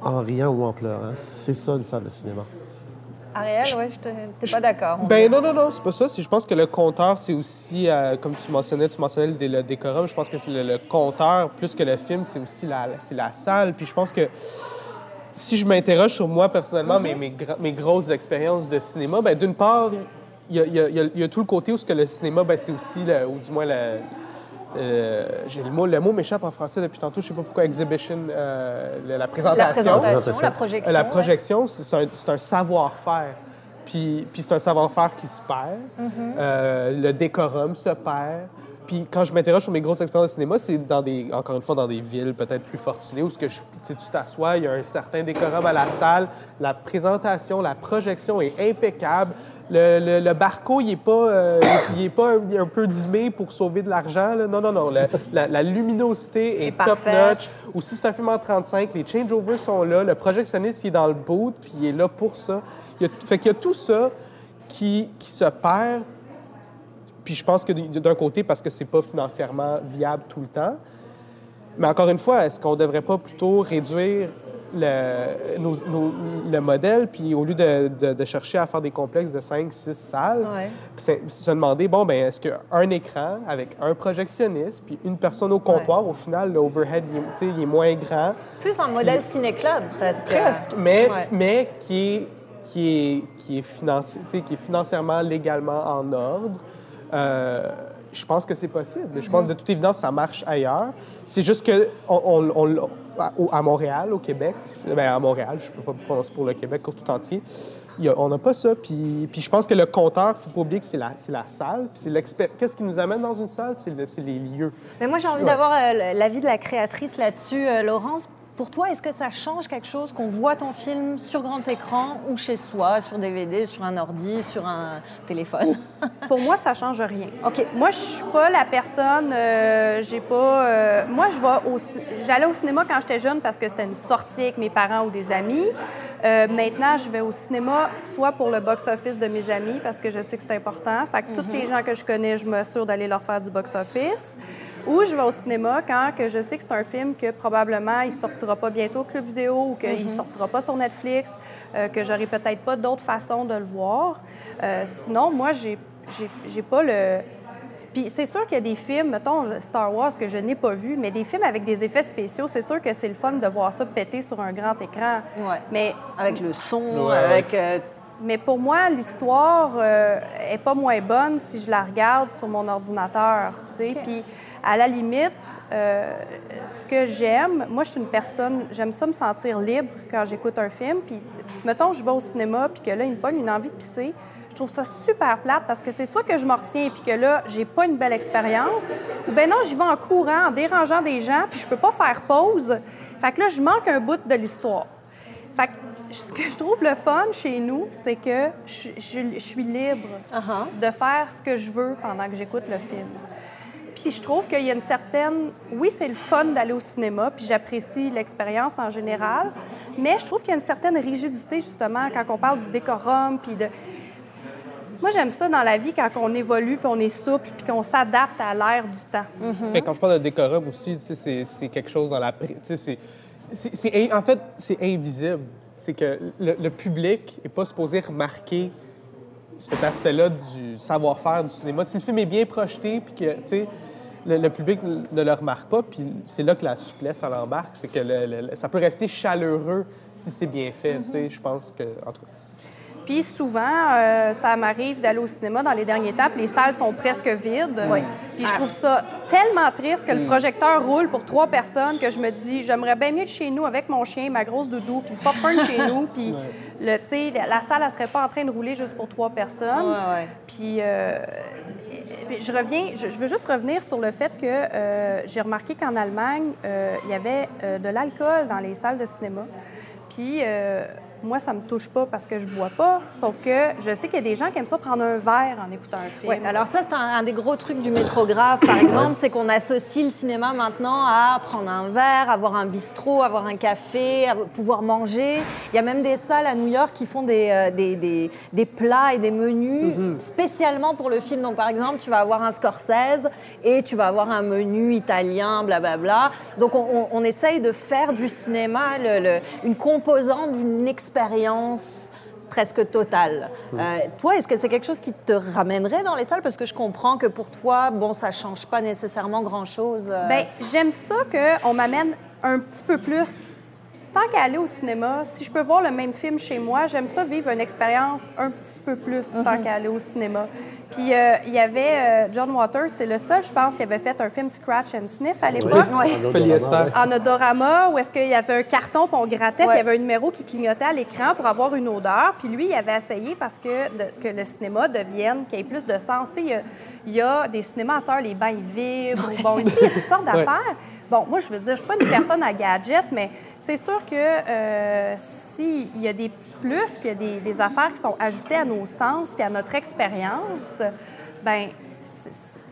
S4: en riant ou en pleurant. C'est ça, une salle de cinéma.
S1: Ariel, ouais, je te- t'es pas d'accord.
S2: Ben non, non, non, c'est pas ça. C'est- Je pense que le compteur, c'est aussi, euh, comme tu mentionnais, tu mentionnais le, dé- le décorum. Je pense que c'est le, le compteur, plus que le film, c'est aussi la, c'est la salle. Puis je pense que si je m'interroge sur moi personnellement, mes, mes, grosses expériences de cinéma, ben d'une part, il y a, y y y tout le côté où ce que le cinéma, ben, c'est aussi, le- ou du moins, le, euh, j'ai le mot, le mot m'échappe en français depuis tantôt, je sais pas pourquoi, exhibition, euh, la, la présentation.
S1: La présentation, la projection.
S2: La projection, c'est c'est un, savoir-faire. Puis, puis c'est un savoir-faire qui se perd. Euh, le décorum se perd. Puis quand je m'interroge sur mes grosses expériences de cinéma, c'est dans des, encore une fois, dans des villes peut-être plus fortunées où ce que je, tu t'assois, il y a un certain décorum à la salle, la présentation, la projection est impeccable. Le, le, le barco, il n'est pas, euh, il est pas un, un peu dimé pour sauver de l'argent. Non, non, non. Le- la, la luminosité est, top-notch. Ou si c'est un film en 35, les changeovers sont là, le projectionniste il est dans le boot, puis il est là pour ça. Il y a, fait qu'il y a tout ça qui, qui se perd. Puis je pense que d'un côté, parce que c'est pas financièrement viable tout le temps. Mais encore une fois, est-ce qu'on devrait pas plutôt réduire le, nos- nos- le modèle, puis au lieu de, de- de chercher à faire des complexes de 5, 6 salles,
S1: Ouais.
S2: puis se demander, bon, ben est-ce qu'un écran avec un projectionniste, puis une personne au comptoir, au final, l'overhead, il, est- tu sais, il est moins grand,
S1: Plus un modèle ciné-club, presque.
S2: presque, mais,
S1: Ouais.
S2: mais qui, est, qui est, qui est, financier, qui est financièrement, légalement en ordre, euh, je pense que c'est possible. Je pense que de toute évidence, ça marche ailleurs. C'est juste que on, on- on- à- Montréal, au Québec, ben à Montréal, je ne peux pas me prononcer pour le Québec tout entier, a- on n'a pas ça. Puis, puis je pense que le compteur, il faut pas oublier que c'est la, c'est la salle. Puis c'est Qu'est-ce qui nous amène dans une salle? C'est le- c'est les lieux.
S1: Mais moi, j'ai envie
S2: Ouais.
S1: d'avoir euh, l'avis de la créatrice là-dessus, euh, Laurence. Pour toi, est-ce que ça change quelque chose qu'on voit ton film sur grand écran ou chez soi, sur DVD, sur un ordi, sur un téléphone? [LAUGHS]
S3: Pour moi, ça change rien.
S1: OK.
S3: Moi, je suis pas la personne. euh, j'ai pas. euh, moi, je vais au. J'allais au cinéma quand j'étais jeune parce que c'était une sortie avec mes parents ou des amis. Euh, maintenant, je vais au cinéma soit pour le box-office de mes amis parce que je sais que c'est important. Fait que tous les gens que je connais, je m'assure d'aller leur faire du box-office. Ou je vais au cinéma quand que je sais que c'est un film que probablement il sortira pas bientôt au club vidéo ou qu'il sortira pas sur Netflix, euh, que j'aurai peut-être pas d'autre façon de le voir. Euh, sinon, moi, j'ai pas le. Puis c'est sûr qu'il y a des films, mettons Star Wars que je n'ai pas vu, mais des films avec des effets spéciaux, c'est sûr que c'est le fun de voir ça péter sur un grand écran.
S1: Ouais.
S3: Mais
S1: Avec le son,
S2: Ouais,
S1: avec. euh,
S3: mais pour moi, l'histoire euh, est pas moins bonne si je la regarde sur mon ordinateur. Puis, à la limite, euh, ce que j'aime, moi, je suis une personne, j'aime ça me sentir libre quand j'écoute un film. Puis, mettons, je vais au cinéma, puis que là, il me pogne une envie de pisser. Je trouve ça super plate parce que c'est soit que je m'en retiens puis que là, j'ai pas une belle expérience, ou bien non, j'y vais en courant, en dérangeant des gens, puis je peux pas faire pause. Fait que là, je manque un bout de l'histoire. Fait que ce que je trouve le fun chez nous, c'est que je, je- je suis libre
S1: Uh-huh.
S3: de faire ce que je veux pendant que j'écoute le film. Puis je trouve qu'il y a une certaine... Oui, c'est le fun d'aller au cinéma, puis j'apprécie l'expérience en général, mais je trouve qu'il y a une certaine rigidité, justement, quand on parle du décorum, puis de... Moi, j'aime ça dans la vie quand on évolue, puis on est souple, puis qu'on s'adapte à l'ère du temps.
S2: Mais quand je parle de décorum aussi, tu sais, c'est c'est quelque chose dans la... c'est- En fait, c'est invisible. C'est que le, le public n'est pas supposé remarquer cet aspect-là du savoir-faire du cinéma. Si le film est bien projeté, puis que, tu sais, le, le public ne le remarque pas, puis c'est là que la souplesse, elle embarque. C'est que le- ça peut rester chaleureux si c'est bien fait, tu sais. Je pense que... En tout cas...
S3: Puis souvent, euh, ça m'arrive d'aller au cinéma dans les derniers temps, les salles sont presque vides.
S1: Oui.
S3: Puis je trouve ça tellement triste que le projecteur roule pour trois personnes que je me dis, j'aimerais bien mieux être chez nous avec mon chien, ma grosse doudou, puis le popcorn chez [LAUGHS] nous, puis le, la, la salle, elle serait pas en train de rouler juste pour trois personnes.
S1: Ouais, ouais.
S3: Puis euh, je reviens, je, je veux juste revenir sur le fait que euh, j'ai remarqué qu'en Allemagne, euh, il y avait de l'alcool dans les salles de cinéma. Puis euh, moi, ça me touche pas parce que je bois pas. Sauf que je sais qu'il y a des gens qui aiment ça prendre un verre en écoutant un film.
S1: Ouais, alors ça, c'est un, un des gros trucs du métrographe, par [LAUGHS] exemple, c'est qu'on associe le cinéma maintenant à prendre un verre, avoir un bistrot, avoir un café, pouvoir manger. Il y a même des salles à New York qui font des, euh, des, des- des plats et des menus spécialement pour le film. Donc, par exemple, tu vas avoir un Scorsese et tu vas avoir un menu italien, blablabla. Donc, on, on- on essaye de faire du cinéma le- le- une composante d'une expérience presque totale. Euh, toi, est-ce que c'est quelque chose qui te ramènerait dans les salles? Parce que je comprends que pour toi, bon, ça change pas nécessairement grand-chose. euh.
S3: Ben, j'aime ça qu'on m'amène un petit peu plus. Tant qu'à aller au cinéma, si je peux voir le même film chez moi, j'aime ça vivre une expérience un petit peu plus tant qu'à aller au cinéma. Puis euh, il y avait euh, John Waters, c'est le seul, je pense, qui avait fait un film Scratch and Sniff à l'époque.
S1: Ouais.
S2: Polyester.
S3: En odorama, où est-ce qu'il y avait un carton, puis on grattait, puis il y avait un numéro qui clignotait à l'écran pour avoir une odeur. Puis lui, il avait essayé parce que, de- que le cinéma devienne, qu'il y ait plus de sens. Tu sais, il y a, il y a des cinémas à cette heure, les bains ils vibrent, ou bon, il y a toutes sortes d'affaires. Bon, moi, je veux dire, je suis pas une personne à gadget, mais c'est sûr que euh, s'il y a des petits plus, puis il y a des, des affaires qui sont ajoutées à nos sens, puis à notre expérience, ben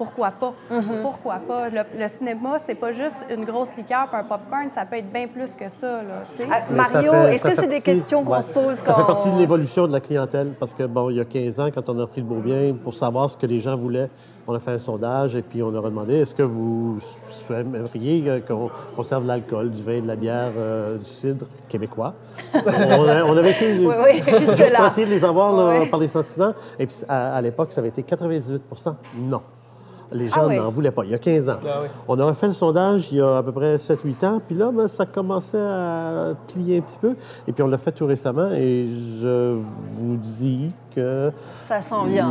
S3: pourquoi pas? Pourquoi pas? Le, le cinéma, c'est pas juste une grosse liqueur puis un popcorn, ça peut être bien plus que ça, là.
S1: Ah, Mario, est-ce
S4: ça
S1: que c'est des questions qu'on
S4: ouais.
S1: se pose
S4: Ça
S1: quand
S4: fait partie de l'évolution de la clientèle parce que, bon, il y a 15 ans, quand on a pris le Beaubien, pour savoir ce que les gens voulaient, on a fait un sondage et puis on leur a demandé est-ce que vous souhaiteriez qu'on qu'on serve de l'alcool, du vin, de la bière, euh, du cidre québécois? [LAUGHS] On, a- on avait été.
S1: Oui, oui, [LAUGHS]
S4: juste
S1: jusque-là.
S4: pour essayer de les avoir là, par les sentiments. Et puis à, à l'époque, ça avait été 98% non. Les gens
S1: Ah ouais.
S4: n'en voulaient pas, il y a 15 ans.
S2: Ah oui.
S4: On a fait le sondage il y a à peu près 7-8 ans, puis là, ben, ça commençait à plier un petit peu. Et puis on l'a fait tout récemment, et je vous dis que
S1: Ça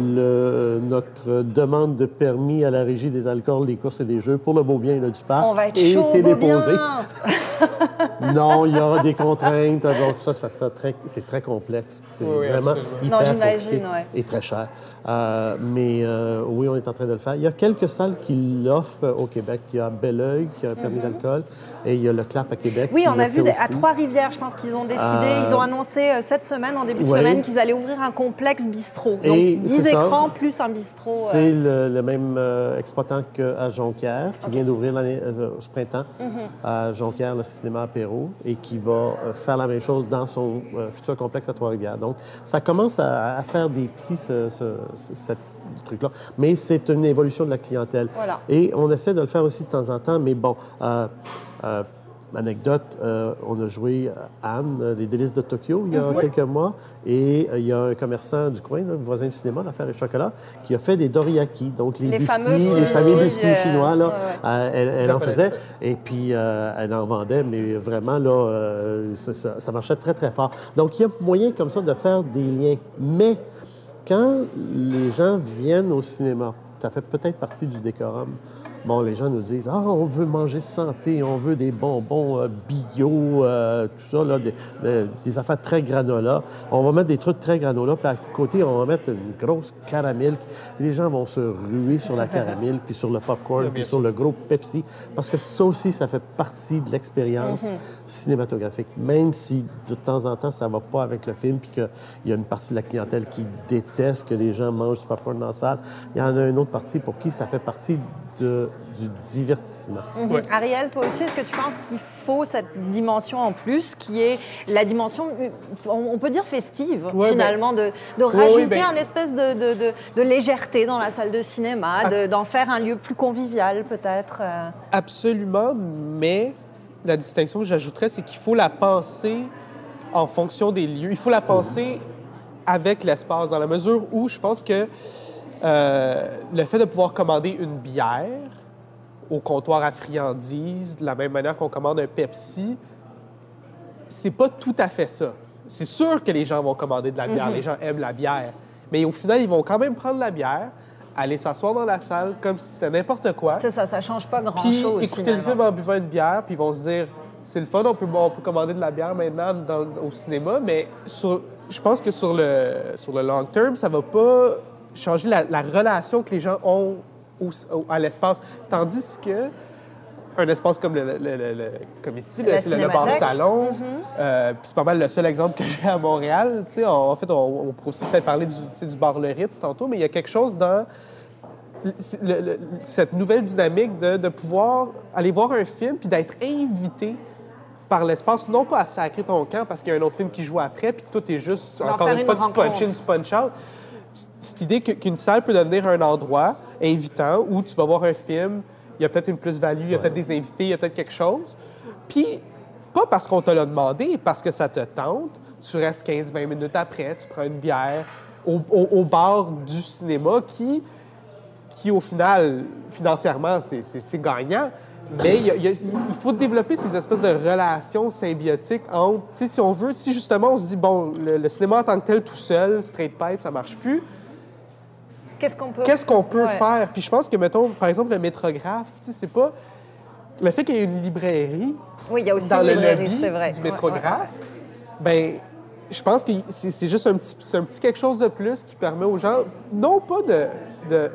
S4: le- notre demande de permis à la régie des alcools, des courses et des jeux pour le beau bien là, du parc
S1: On va être chaud,
S4: déposée.
S1: bien. [LAUGHS]
S4: Non, il y aura des contraintes. Donc ça, ça sera très, c'est très complexe. C'est
S2: Oui, oui,
S4: vraiment
S2: absolument.
S4: hyper
S1: Non, j'imagine, ouais.
S4: et très cher. Euh, mais euh, oui, on est en train de le faire. Il y a quelques salles qui l'offrent au Québec. Il y a Belleuil qui a un permis d'alcool et il y a le Clap à Québec.
S1: Oui, on a vu à. Trois-Rivières, je pense qu'ils ont décidé,
S4: Euh,
S1: ils ont annoncé euh, cette semaine, en début de
S4: ouais.
S1: semaine, qu'ils allaient ouvrir un complexe bistrot. Donc
S4: Et
S1: 10
S4: c'est ça.
S1: écrans plus un bistrot. euh,
S4: C'est le, le même euh, exploitant qu'à Jonquière, qui vient d'ouvrir l'année ce printemps
S1: Mhm.
S4: à Jonquière, le cinéma apéro, et qui va faire la même chose dans son futur complexe à Trois-Rivières. Donc, ça commence à, à faire des petits, ce, ce, ce- cette- truc-là. Mais c'est une évolution de la clientèle.
S1: Voilà.
S4: Et on essaie de le faire aussi de temps en temps, mais bon, euh, euh, anecdote, euh, on a joué Anne, les délices de Tokyo, il y a quelques mois, et euh, il y a un commerçant du coin, là, le voisin du cinéma, l'affaire et chocolat, qui a fait des doriyaki, donc les,
S1: Les fameux
S4: biscuits, les fameux
S1: biscuits,
S4: biscuits
S1: euh,
S4: chinois, là,
S1: ouais, ouais.
S4: euh, elle, elle en faisait, et puis euh, elle en vendait, mais vraiment, là, euh, ça, ça- ça marchait très, très fort. Donc, il y a moyen comme ça de faire des liens, mais quand les gens viennent au cinéma, ça fait peut-être partie du décorum. Bon, les gens nous disent Ah, on veut manger santé, on veut des bonbons euh, bio, euh, tout ça, là, des, des- des affaires très granola. On va mettre des trucs très granola, puis à côté, on va mettre une grosse caramel. Les gens vont se ruer sur la caramel, puis sur le popcorn, puis sur le gros Pepsi, parce que ça aussi, ça fait partie de l'expérience cinématographique. Même si de temps en temps, ça va pas avec le film, puis qu'il y a une partie de la clientèle qui déteste que les gens mangent du popcorn dans la salle, il y en a une autre partie pour qui ça fait partie de- du divertissement.
S1: Mhm.
S2: Ouais.
S1: Ariel, toi aussi, est-ce que tu penses qu'il faut cette dimension en plus, qui est la dimension, on peut dire festive,
S2: Ouais,
S1: finalement, de, rajouter
S2: ben-
S1: un espèce de, de- de- de légèreté dans la salle de cinéma,
S2: Ah.
S1: de- d'en faire un lieu plus convivial, peut-être euh?
S2: Absolument, mais la distinction que j'ajouterais, c'est qu'il faut la penser en fonction des lieux. Il faut la penser avec l'espace, dans la mesure où je pense que euh, le fait de pouvoir commander une bière au comptoir à friandises, de la même manière qu'on commande un Pepsi, c'est pas tout à fait ça. C'est sûr que les gens vont commander de la bière, les gens aiment la bière, mais au final, ils vont quand même prendre la bière, aller s'asseoir dans la salle comme si c'était n'importe quoi.
S1: C'est ça, ça change pas
S2: Puis
S1: grand-chose,
S2: écouter le film en buvant une bière, puis ils vont se dire c'est le fun, on peut, on peut commander de la bière maintenant dans- au cinéma, mais sur- je pense que sur le, sur le long terme, ça va pas changer la, la relation que les gens ont au- au- à l'espace. Tandis que un espace comme, le, le- comme ici, c'est le, bar salon. euh, puis c'est pas mal le seul exemple que j'ai à Montréal. En, fait, on, on pourrait aussi peut-être parler du, du bar Le Ritz tantôt, mais il y a quelque chose dans cette nouvelle dynamique de, de pouvoir aller voir un film puis d'être invité par l'espace, non pas à sacrer ton camp parce qu'il y a un autre film qui joue après puis tout est juste, encore une fois, du punch in, du punch out. Cette idée qu'une salle peut devenir un endroit invitant où tu vas voir un film, il y a peut-être une plus-value, il y a peut-être des invités, il y a peut-être quelque chose. Puis, pas parce qu'on te l'a demandé, parce que ça te tente, tu restes 15-20 minutes après, tu prends une bière au, au- bar du cinéma qui, qui au final, financièrement, c'est gagnant. Mais il, y a- il y a- il faut développer ces espèces de relations symbiotiques entre, si on veut, si justement on se dit, bon, le, le cinéma en tant que tel tout seul, straight pipe, ça marche plus,
S1: Qu'est-ce qu'on peut...
S2: qu'est-ce qu'on peut
S1: Ouais.
S2: faire? Puis je pense que, mettons, par exemple, le métrographe, tu sais, c'est pas. Le fait qu'il y ait une librairie
S1: Oui, il y a aussi
S2: dans
S1: une
S2: le
S1: librairie,
S2: lobby
S1: c'est vrai.
S2: du
S1: Ouais,
S2: métrographe, ben je pense que c'est c'est juste un petit, c'est un petit quelque chose de plus qui permet aux gens, non pas de. de-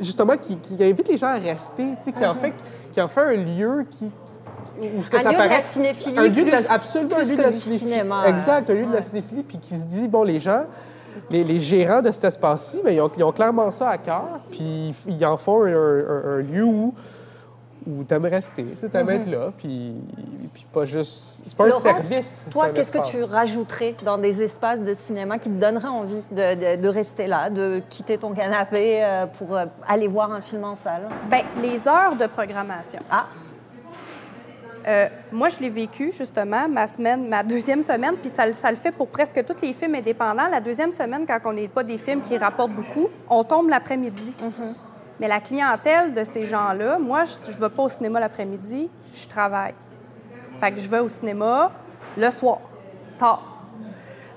S2: justement, qui, qui invite les gens à rester, tu sais, qui, en fait, qui en fait un lieu qui. Où ce que.
S1: Un
S2: ça
S1: lieu de la
S2: paraît-
S1: cinéphilie
S2: un lieu de la, absolument un
S1: plus
S2: lieu
S1: que
S2: de la cinéphilie.
S1: cinéma,
S2: Exact, un lieu de la cinéphilie, puis qui se dit, bon, les gens, les, les gérants de cet espace-ci, ben, ils, ont, ils ont clairement ça à cœur, puis ils en font un, un- un lieu où, où t'aimes rester, tu t'aimes être là, puis, puis pas juste... C'est pas un.
S1: Laurence,
S2: service,
S1: Toi, qu'est-ce que tu rajouterais dans des espaces de cinéma qui te donneraient envie de, de- de rester là, de quitter ton canapé euh, pour euh, aller voir un film en salle?
S3: Bien, les heures de programmation.
S1: Ah,
S3: Euh, moi, je l'ai vécu, justement, ma semaine, ma deuxième semaine, puis ça, le- ça le fait pour presque tous les films indépendants. La deuxième semaine, quand on n'est pas des films qui rapportent beaucoup, on tombe l'après-midi. Mais la clientèle de ces gens-là, moi, je ne vais pas au cinéma l'après-midi, je travaille. Fait que je vais au cinéma le soir, tard.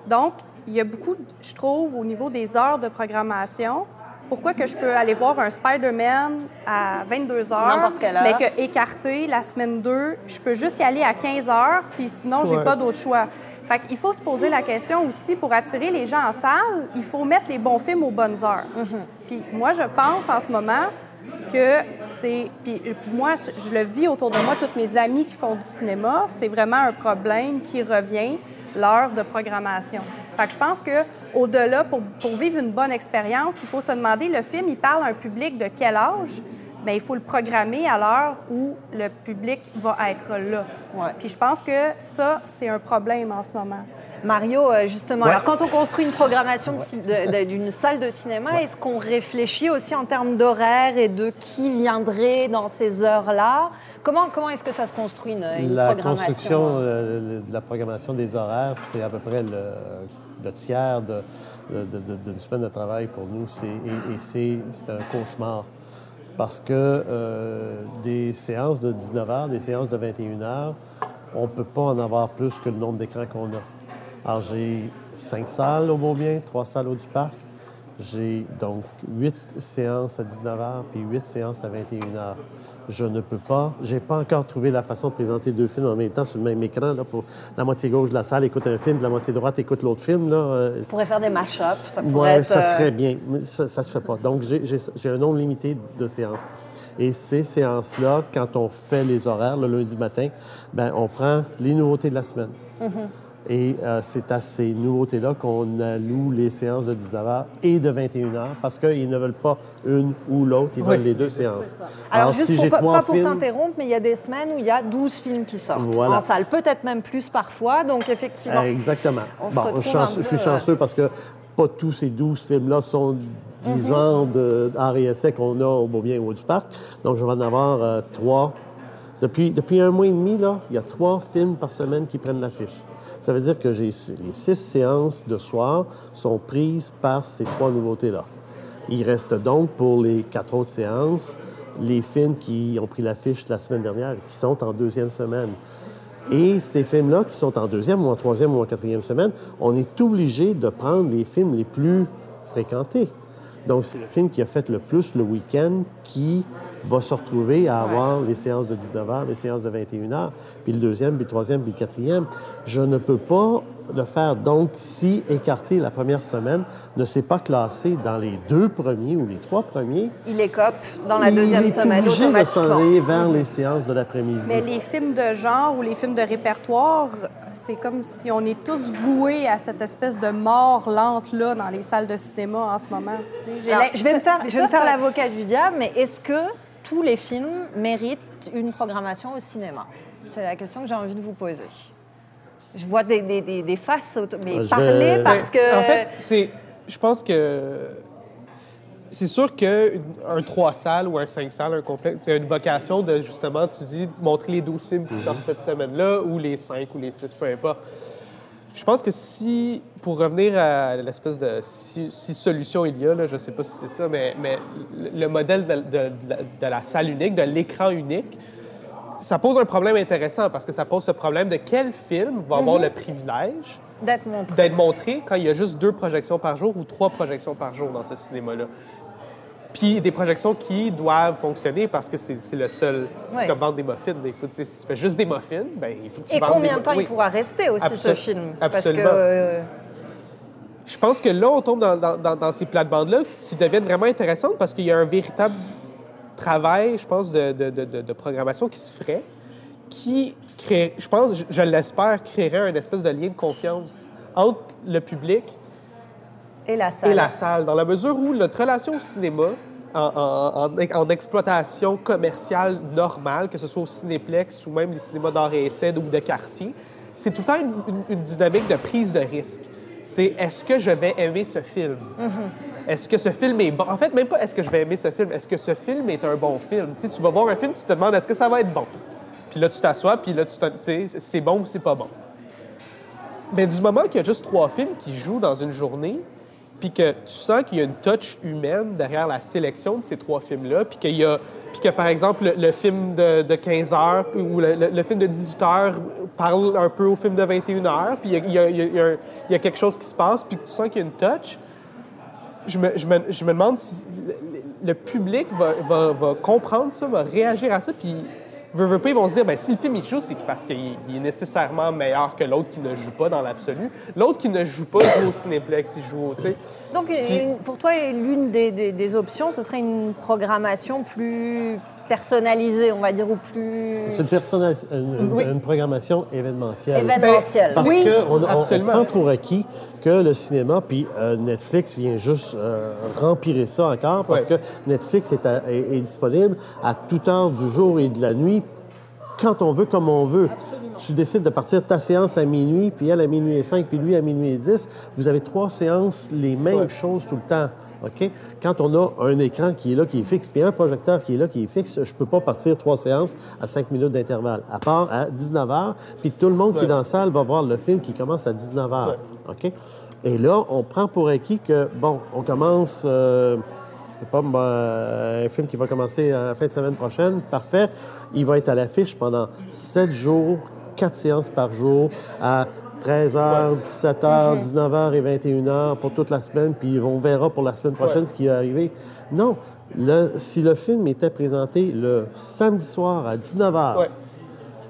S3: Donc, il y a beaucoup, je trouve, au niveau des heures de programmation, pourquoi que je peux aller voir un Spider-Man à 22 heures,
S1: heure.
S3: mais que écarté la semaine 2, je peux juste y aller à 15 heures, puis sinon, j'ai
S2: Ouais.
S3: pas d'autre choix. Fait qu'il faut se poser la question aussi, pour attirer les gens en salle, il faut mettre les bons films aux bonnes heures. Puis moi, je pense en ce moment que c'est... Puis moi, je, le vis autour de moi, toutes mes amis qui font du cinéma, c'est vraiment un problème qui revient, l'heure de programmation. Fait que je pense que au-delà, pour, pour vivre une bonne expérience, il faut se demander, le film, il parle à un public de quel âge? Bien, il faut le programmer à l'heure où le public va être là.
S1: Ouais.
S3: Puis je pense que ça, c'est un problème en ce moment.
S1: Mario, euh, justement,
S4: Ouais.
S1: alors quand on construit une programmation d'une salle de cinéma, est-ce qu'on réfléchit aussi en termes d'horaire et de qui viendrait dans ces heures-là? Comment, comment est-ce que ça se construit une, une
S4: La
S1: programmation?
S4: construction euh, de la programmation des horaires, c'est à peu près le, le tiers de- de- de- de- d'une semaine de travail pour nous. Et, et c'est c'est un cauchemar. Parce que euh, des séances de 19 heures, des séances de 21 heures, on ne peut pas en avoir plus que le nombre d'écrans qu'on a. Alors, j'ai cinq salles au Beaubien, trois salles au du Parc. J'ai donc huit séances à 19 heures puis huit séances à 21 heures. Je ne peux pas, j'ai pas encore trouvé la façon de présenter deux films en même temps sur le même écran. Là, pour la moitié gauche de la salle écoute un film, puis la moitié droite écoute l'autre film. Là. Euh,
S1: On pourrait faire des mash-ups, ça pourrait
S4: Ouais,
S1: être...
S4: ça
S1: euh,
S4: serait bien, mais ça ne se fait pas. Donc, j'ai- un nombre limité de séances. Et ces séances-là, quand on fait les horaires le lundi matin, ben on prend les nouveautés de la semaine. Et euh, c'est à ces nouveautés-là qu'on alloue les séances de 19h et de 21h parce qu'ils ne veulent pas une ou l'autre, ils veulent les deux séances.
S1: Alors, juste pour,
S4: j'ai
S1: pas, pas pour
S4: films-
S1: t'interrompre, mais il y a des semaines où il y a 12 films qui sortent
S4: Voilà.
S1: en salle, peut-être même plus parfois, donc effectivement...
S4: Exactement.
S1: On se
S4: bon,
S1: retrouve
S4: chance-
S1: un peu,
S4: je suis
S1: euh,
S4: chanceux parce que pas tous ces 12 films-là sont du
S1: Mhm.
S4: genre de- d'art et essai qu'on a au Beaubien ou au du Parc. Donc, je vais en avoir euh, trois. Depuis, depuis un mois et demi, là, il y a trois films par semaine qui prennent l'affiche. Ça veut dire que j'ai les six séances de soir sont prises par ces trois nouveautés-là. Il reste donc pour les quatre autres séances les films qui ont pris l'affiche la semaine dernière qui sont en deuxième semaine. Et ces films-là, qui sont en deuxième ou en troisième ou en quatrième semaine, on est obligé de prendre les films les plus fréquentés. Donc, c'est le film qui a fait le plus le week-end qui va se retrouver à avoir les séances de 19h, les séances de 21h, puis le deuxième, puis le troisième, puis le quatrième. Je ne peux pas le faire. Donc, si écarté la première semaine ne s'est pas classé dans les deux premiers ou les trois premiers,
S1: Il écope dans la
S4: il
S1: deuxième
S4: est
S1: semaine
S4: obligé de s'en aller vers les séances de l'après-midi.
S3: Mais les films de genre ou les films de répertoire, c'est comme si on est tous voués à cette espèce de mort lente-là dans les salles de cinéma en ce moment. tu sais. J'ai
S1: Alors,
S3: l'im-
S1: je vais me
S3: ça-
S1: faire, je vais me faire l'avocat du diable, mais est-ce que tous les films méritent une programmation au cinéma C'est la question que j'ai envie de vous poser. Je vois des, des, des, des faces, mais
S4: je
S1: parlez
S4: vais-
S1: parce que...
S2: En fait, c'est, je pense que c'est sûr qu'un 3 salles ou un 5 salles, un complexe, c'est une vocation de justement, tu dis, montrer les 12 films qui sortent cette semaine-là, ou les 5 ou les 6, peu importe. Je pense que si, pour revenir à l'espèce de si, si solution il y a, là, je ne sais pas si c'est ça, mais, mais le le modèle de, de- de la- de la salle unique, de l'écran unique, ça pose un problème intéressant parce que ça pose ce problème de quel film va avoir le privilège
S1: D'être montré.
S2: d'être montré quand il y a juste deux projections par jour ou trois projections par jour dans ce cinéma-là. Puis des projections qui doivent fonctionner parce que c'est le seul.
S1: Ouais.
S2: C'est comme vendre des muffins. Il faut, si tu fais juste des muffins, ben, il faut que tu
S1: Et combien de temps
S2: oui.
S1: il pourra rester aussi, ce film?
S2: Absolument.
S1: Parce que... euh,
S2: Je pense que là, on tombe dans, dans- dans- dans ces plates-bandes-là qui deviennent vraiment intéressantes parce qu'il y a un véritable travail, je pense, de, de- de- de- de programmation qui se ferait, qui crée, je pense, je, je l'espère, créerait un espèce de lien de confiance entre le public
S1: Et la salle.
S2: et la salle, dans la mesure où notre relation au cinéma, en, en- en- en exploitation commerciale normale, que ce soit au cinéplex ou même les cinémas d'art et essai ou de quartier, c'est tout le temps une, une- une dynamique de prise de risque. C'est est-ce que je vais aimer ce film? Est-ce que ce film est bon? En fait, même pas est-ce que je vais aimer ce film, est-ce que ce film est un bon film? Tu sais, tu vas voir un film, tu te demandes est-ce que ça va être bon? Puis là, tu t'assois, puis là, tu te- tu sais, c'est bon ou c'est pas bon. Mais du moment qu'il y a juste trois films qui jouent dans une journée, puis que tu sens qu'il y a une touch humaine derrière la sélection de ces trois films-là, puis qu'il y a puis que, par exemple, le, film de, de 15 heures ou le, film de 18 heures parle un peu au film de 21 heures, puis il y a, il y a- quelque chose qui se passe, puis que tu sens qu'il y a une touch. Je me, je me- je me demande si le, le public va, va- va comprendre ça, va réagir à ça, puis veut, veut pas, ils vont se dire, ben, si le film il joue, c'est parce qu'il il est nécessairement meilleur que l'autre qui ne joue pas dans l'absolu. L'autre qui ne joue pas joue au Cinéplex, il joue au. tu sais.
S1: Donc, une- pour toi, l'une des, des- des options, ce serait une programmation plus personnalisée, on va dire, ou plus
S4: C'est une, personna- une- une-
S2: Oui.
S4: une programmation événementielle.
S1: événementielle.
S4: Parce
S2: Oui,
S4: qu'on on- prend pour acquis que le cinéma, puis euh, Netflix vient juste euh, rempirer ça encore, parce
S2: Ouais.
S4: que Netflix est, à- est- est disponible à toute heure du jour et de la nuit, quand on veut, comme on veut. Tu décides de partir ta séance à minuit, puis elle à minuit et 5, puis lui à minuit et 10. Vous avez trois séances, les mêmes
S2: Ouais.
S4: choses tout le temps. OK? Quand on a un écran qui est là, qui est fixe, puis un projecteur qui est là, qui est fixe, je ne peux pas partir trois séances à cinq minutes d'intervalle, à part à 19 h, puis tout le monde qui est dans la salle va voir le film qui commence à 19 h. OK? Et là, on prend pour acquis que, bon, on commence, euh, pas, euh, un film qui va commencer à la fin de semaine prochaine, parfait. Il va être à l'affiche pendant sept jours, quatre séances par jour, à 13h, 17h, 19h et 21h pour toute la semaine, puis on verra pour la semaine prochaine
S2: Ouais.
S4: ce qui va arriver. Non. Le- si le film était présenté le samedi soir à 19h,
S2: Ouais.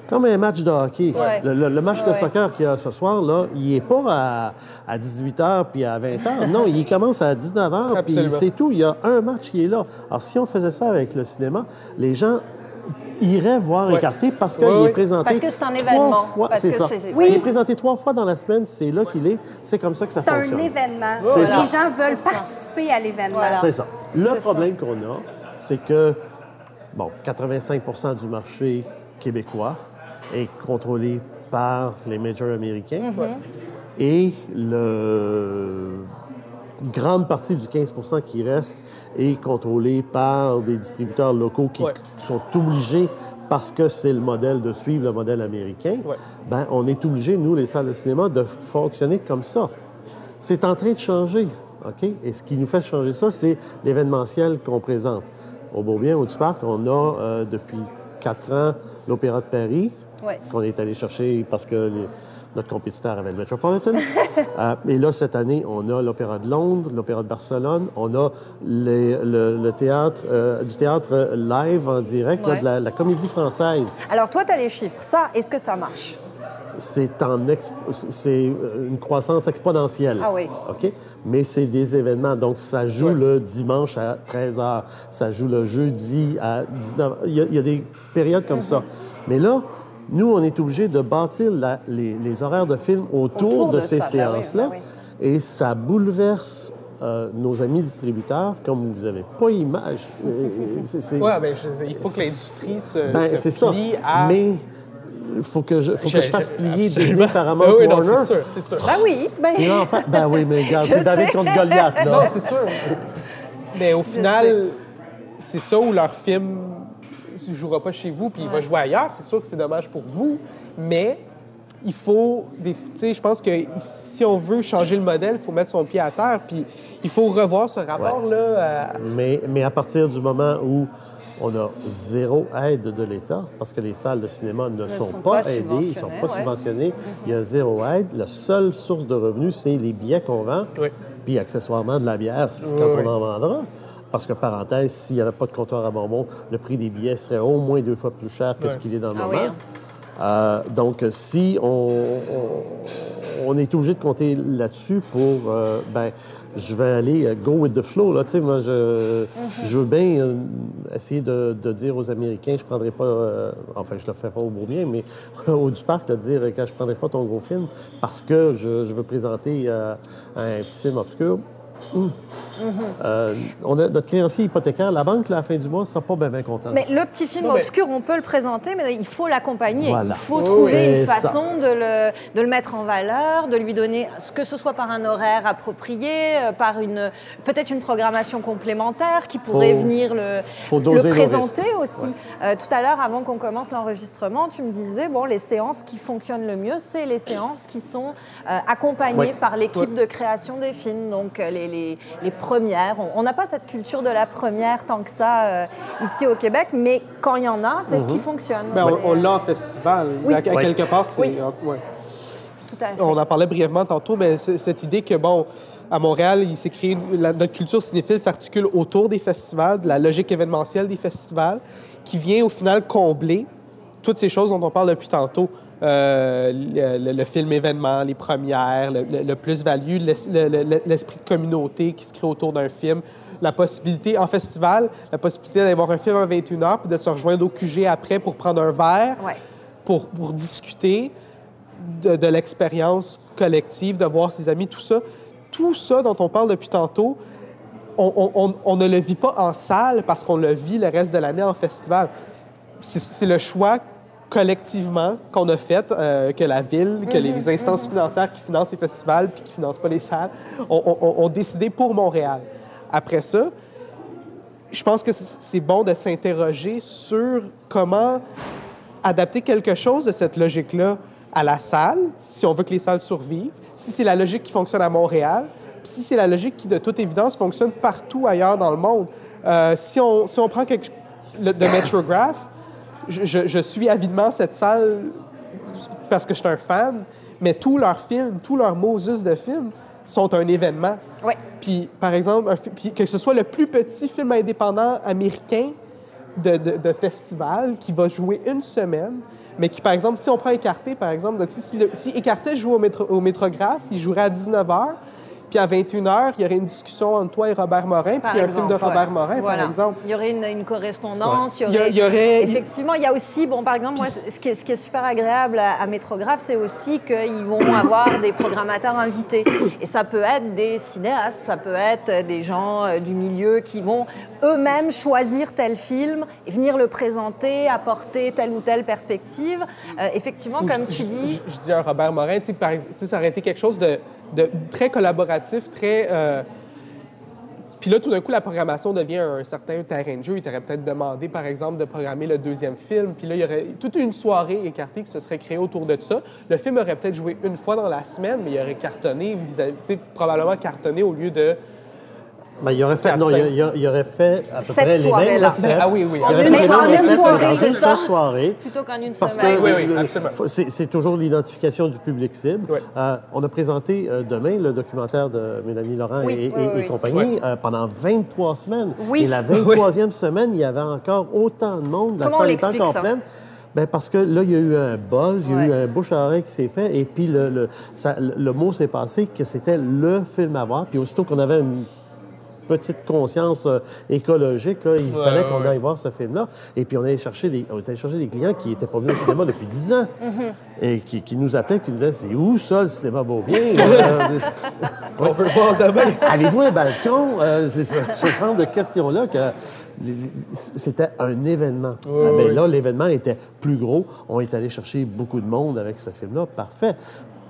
S4: comme un match de hockey.
S1: Ouais.
S4: Le, le- le match de soccer qu'il y a ce soir, là, il n'est pas à, à 18h puis à 20h. Non, il commence à 19h, puis c'est tout. Il y a un match qui est là. Alors, si on faisait ça avec le cinéma, les gens iraient voir
S2: Ouais.
S4: écarté parce qu'il
S2: Ouais,
S4: est présenté
S1: Parce que c'est un
S4: trois
S1: événement.
S4: fois.
S1: Parce
S4: C'est
S1: que
S4: ça.
S1: c'est-
S3: Oui.
S4: Il est présenté trois fois dans la semaine, c'est là qu'il est. C'est comme ça que ça
S3: C'est un
S4: fonctionne.
S3: événement.
S4: C'est
S3: Les
S4: ça.
S3: gens veulent
S1: C'est ça.
S3: participer à l'événement.
S1: Voilà.
S4: C'est ça. Le
S1: C'est
S4: problème qu'on a, c'est que, bon, 85% du marché québécois est contrôlé par les majors américains et le grande partie du 15 qui reste est contrôlé par des distributeurs locaux qui
S2: Ouais.
S4: sont obligés parce que c'est le modèle de suivre le modèle américain,
S2: Ouais.
S4: ben, on est obligé, nous, les salles de cinéma, de fonctionner comme ça. C'est en train de changer, OK? Et ce qui nous fait changer ça, c'est l'événementiel qu'on présente. Au Beaubien, au Parc, on a euh, depuis quatre ans l'Opéra de Paris,
S1: Ouais.
S4: qu'on est allé chercher parce que les- notre compétiteur avait le Metropolitan. [LAUGHS] Euh, et là, cette année, on a l'Opéra de Londres, l'Opéra de Barcelone, on a les- le, le théâtre, euh, du théâtre live en direct, là, de la, la comédie française.
S1: Alors, toi, tu as les chiffres. Ça, est-ce que ça marche?
S4: c'est en ex- c'est une croissance exponentielle.
S1: Ah oui.
S4: OK? Mais c'est des événements. Donc, ça joue
S2: Ouais.
S4: le dimanche à 13 h, ça joue le jeudi à 19 h. Il y a, il y a des périodes comme ça. Mais là, nous, on est obligé de bâtir la- les, les horaires de films autour,
S1: Autour
S4: de,
S1: de
S4: ces
S1: ben oui,
S4: séances-là.
S1: ben oui.
S4: Et ça bouleverse euh, nos amis distributeurs comme vous n'avez pas image. Euh,
S2: Ouais, ben, je- il faut que l'industrie se,
S4: ben,
S2: se
S4: c'est ça.
S2: plie à.
S4: Mais il faut que je, faut que je fasse plier
S2: absolument.
S4: Disney, Paramount, [LAUGHS]
S2: Ah oui, non,
S4: Warner.
S2: c'est sûr, c'est sûr.
S1: Ben oui. Ben...
S4: Sinon, en fait, ben oui, mais regarde, c'est David contre Goliath,
S2: Non,
S4: là.
S2: c'est sûr. Mais au final, c'est ça où leur film ne jouera pas chez vous, puis il va jouer ailleurs. C'est sûr que c'est dommage pour vous, mais il faut. des- Tu sais, je pense que si on veut changer le modèle, il faut mettre son pied à terre, puis il faut revoir ce rapport-là. à-
S4: Mais, mais à partir du moment où on a zéro aide de l'État, parce que les salles de cinéma ne, sont,
S1: sont
S4: pas,
S1: pas
S4: aidées, ils ne sont
S1: subventionnées,
S4: pas
S1: ouais.
S4: subventionnés, il y a zéro aide. La seule source de revenus, c'est les billets qu'on vend,
S2: Oui.
S4: puis accessoirement de la bière quand
S2: oui.
S4: on en vendra. Parce que, parenthèse, s'il n'y avait pas de comptoir à bonbons, le prix des billets serait au moins deux fois plus cher que
S2: Ouais.
S4: ce qu'il est dans le
S1: Ah
S4: moment.
S1: oui, hein.
S4: Euh, donc, si on, on- on est obligé de compter là-dessus pour, euh, ben, je vais aller euh, go with the flow. Là, tu sais, moi, je, je veux bien euh, essayer de, de dire aux Américains, je prendrai pas, euh, enfin, je le fais pas au Beaubien, mais [LAUGHS] au du parc, de dire que je prendrai pas ton gros film parce que je, je veux présenter euh, un petit film obscur. Euh, on a notre créancier hypothécaire, la banque, là, à la fin du mois, ne sera pas bien bien contente.
S1: Mais le petit film
S2: Non, mais-
S1: obscur, on peut le présenter, mais il faut l'accompagner.
S4: Voilà.
S1: Il faut trouver
S4: oui.
S1: une façon de le, de le mettre en valeur, de lui donner, que ce soit par un horaire approprié, euh, par une peut-être une programmation complémentaire qui pourrait
S4: Faut-
S1: venir le, présenter aussi. Euh, tout à l'heure, avant qu'on commence l'enregistrement, tu me disais, bon, les séances qui fonctionnent le mieux, c'est les séances qui sont euh, accompagnées par l'équipe de création des films, donc les, les, les, premières. On n'a pas cette culture de la première tant que ça euh, ici au Québec, mais quand il y en a, c'est ce qui mhm. fonctionne.
S2: Ben, on, l'a en festival. À, quelque part, c'est... Oui. On en parlait brièvement tantôt, mais cette idée que, bon, à Montréal, il s'est créé... notre culture cinéphile s'articule autour des festivals, de la logique événementielle des festivals, qui vient au final combler toutes ces choses dont on parle depuis tantôt. Euh, le, film événement, les premières, le, plus-value, l'esprit de communauté qui se crée autour d'un film, la possibilité, en festival, la possibilité d'aller voir un film à 21h puis de se rejoindre au QG après pour prendre un verre, pour, pour, discuter de, l'expérience collective, de voir ses amis, tout ça. Tout ça dont on parle depuis tantôt, on, on, on ne le vit pas en salle parce qu'on le vit le reste de l'année en festival. C'est le choix collectivement qu'on a fait, euh, que la ville, que les, mhm. instances financières qui financent les festivals puis qui financent pas les salles, ont, décidé pour Montréal. Après ça, je pense que c'est bon de s'interroger sur comment adapter quelque chose de cette logique-là à la salle, si on veut que les salles survivent, si c'est la logique qui fonctionne à Montréal, puis si c'est la logique qui, de toute évidence, fonctionne partout ailleurs dans le monde. Euh, si, on, si on prend quelque, le, de Metrograph, je, suis avidement cette salle parce que je suis un fan, mais tous leurs films, tous leurs Moses de films sont un événement.
S1: Oui.
S2: Puis, par exemple, que ce soit le plus petit film indépendant américain de, de, festival qui va jouer une semaine, mais qui, par exemple, si on prend Écarté, par exemple, si, si, si Écarté joue au, métro, au métrographe, il jouerait à 19 h puis à 21h, il y aurait une discussion entre toi et Robert Morin, puis un film de Robert Morin, par exemple.
S1: Il y aurait une, correspondance. Il, y aurait, Effectivement, il y a aussi, bon, par exemple, moi, ce qui, est, ce qui est super agréable à, Métrographe, c'est aussi qu'ils vont [COUGHS] avoir des programmateurs invités. Et ça peut être des cinéastes, ça peut être des gens euh, du milieu qui vont eux-mêmes choisir tel film et venir le présenter, apporter telle ou telle perspective. Euh, effectivement, comme tu dis...
S2: Je, dis à Robert Morin, tu sais, ça aurait été quelque chose de très collaboratif, très. Euh, puis là, tout d'un coup, la programmation devient un certain terrain de jeu. Il t'aurait peut-être demandé, par exemple, de programmer le deuxième film. Puis là, il y aurait toute une soirée écartée qui se serait créée autour de ça. Le film aurait peut-être joué une fois dans la semaine, mais il aurait cartonné, probablement cartonné au lieu de
S4: ben, il aurait fait, non, il, aurait fait à peu près
S1: les mêmes recettes.
S2: Ah oui, oui.
S1: En une, soirée,
S4: c'est ça? soirée.
S1: Plutôt qu'en une
S2: Parce
S1: semaine.
S2: Que, oui, oui, absolument.
S4: C'est toujours l'identification du public cible. Euh, on a présenté euh, demain le documentaire de Mélanie Laurent et, compagnie euh, pendant 23 semaines. Et la [LAUGHS] 23e semaine, il y avait encore autant de monde.
S1: La salle est encore pleine.
S4: Bien, parce que là, il y a eu un buzz, il y a eu un bouche à oreille qui s'est fait, et puis le, le, le mot s'est passé que c'était le film à voir. Puis aussitôt qu'on avait une petite conscience euh, écologique, là, il fallait qu'on aille voir ce film-là. Et puis, on allait chercher des, on allait chercher des clients qui n'étaient pas venus au cinéma depuis 10 ans mm-hmm. et qui, qui, nous appelaient, qui nous disaient C'est où ça, le cinéma Beaubien? [LAUGHS]
S2: On veut voir demain. [LAUGHS]
S4: Avez-vous un balcon? Euh, C'est ce genre de questions-là que c'était un événement. Ah, ben là, l'événement était plus gros. On est allé chercher beaucoup de monde avec ce film-là. Parfait.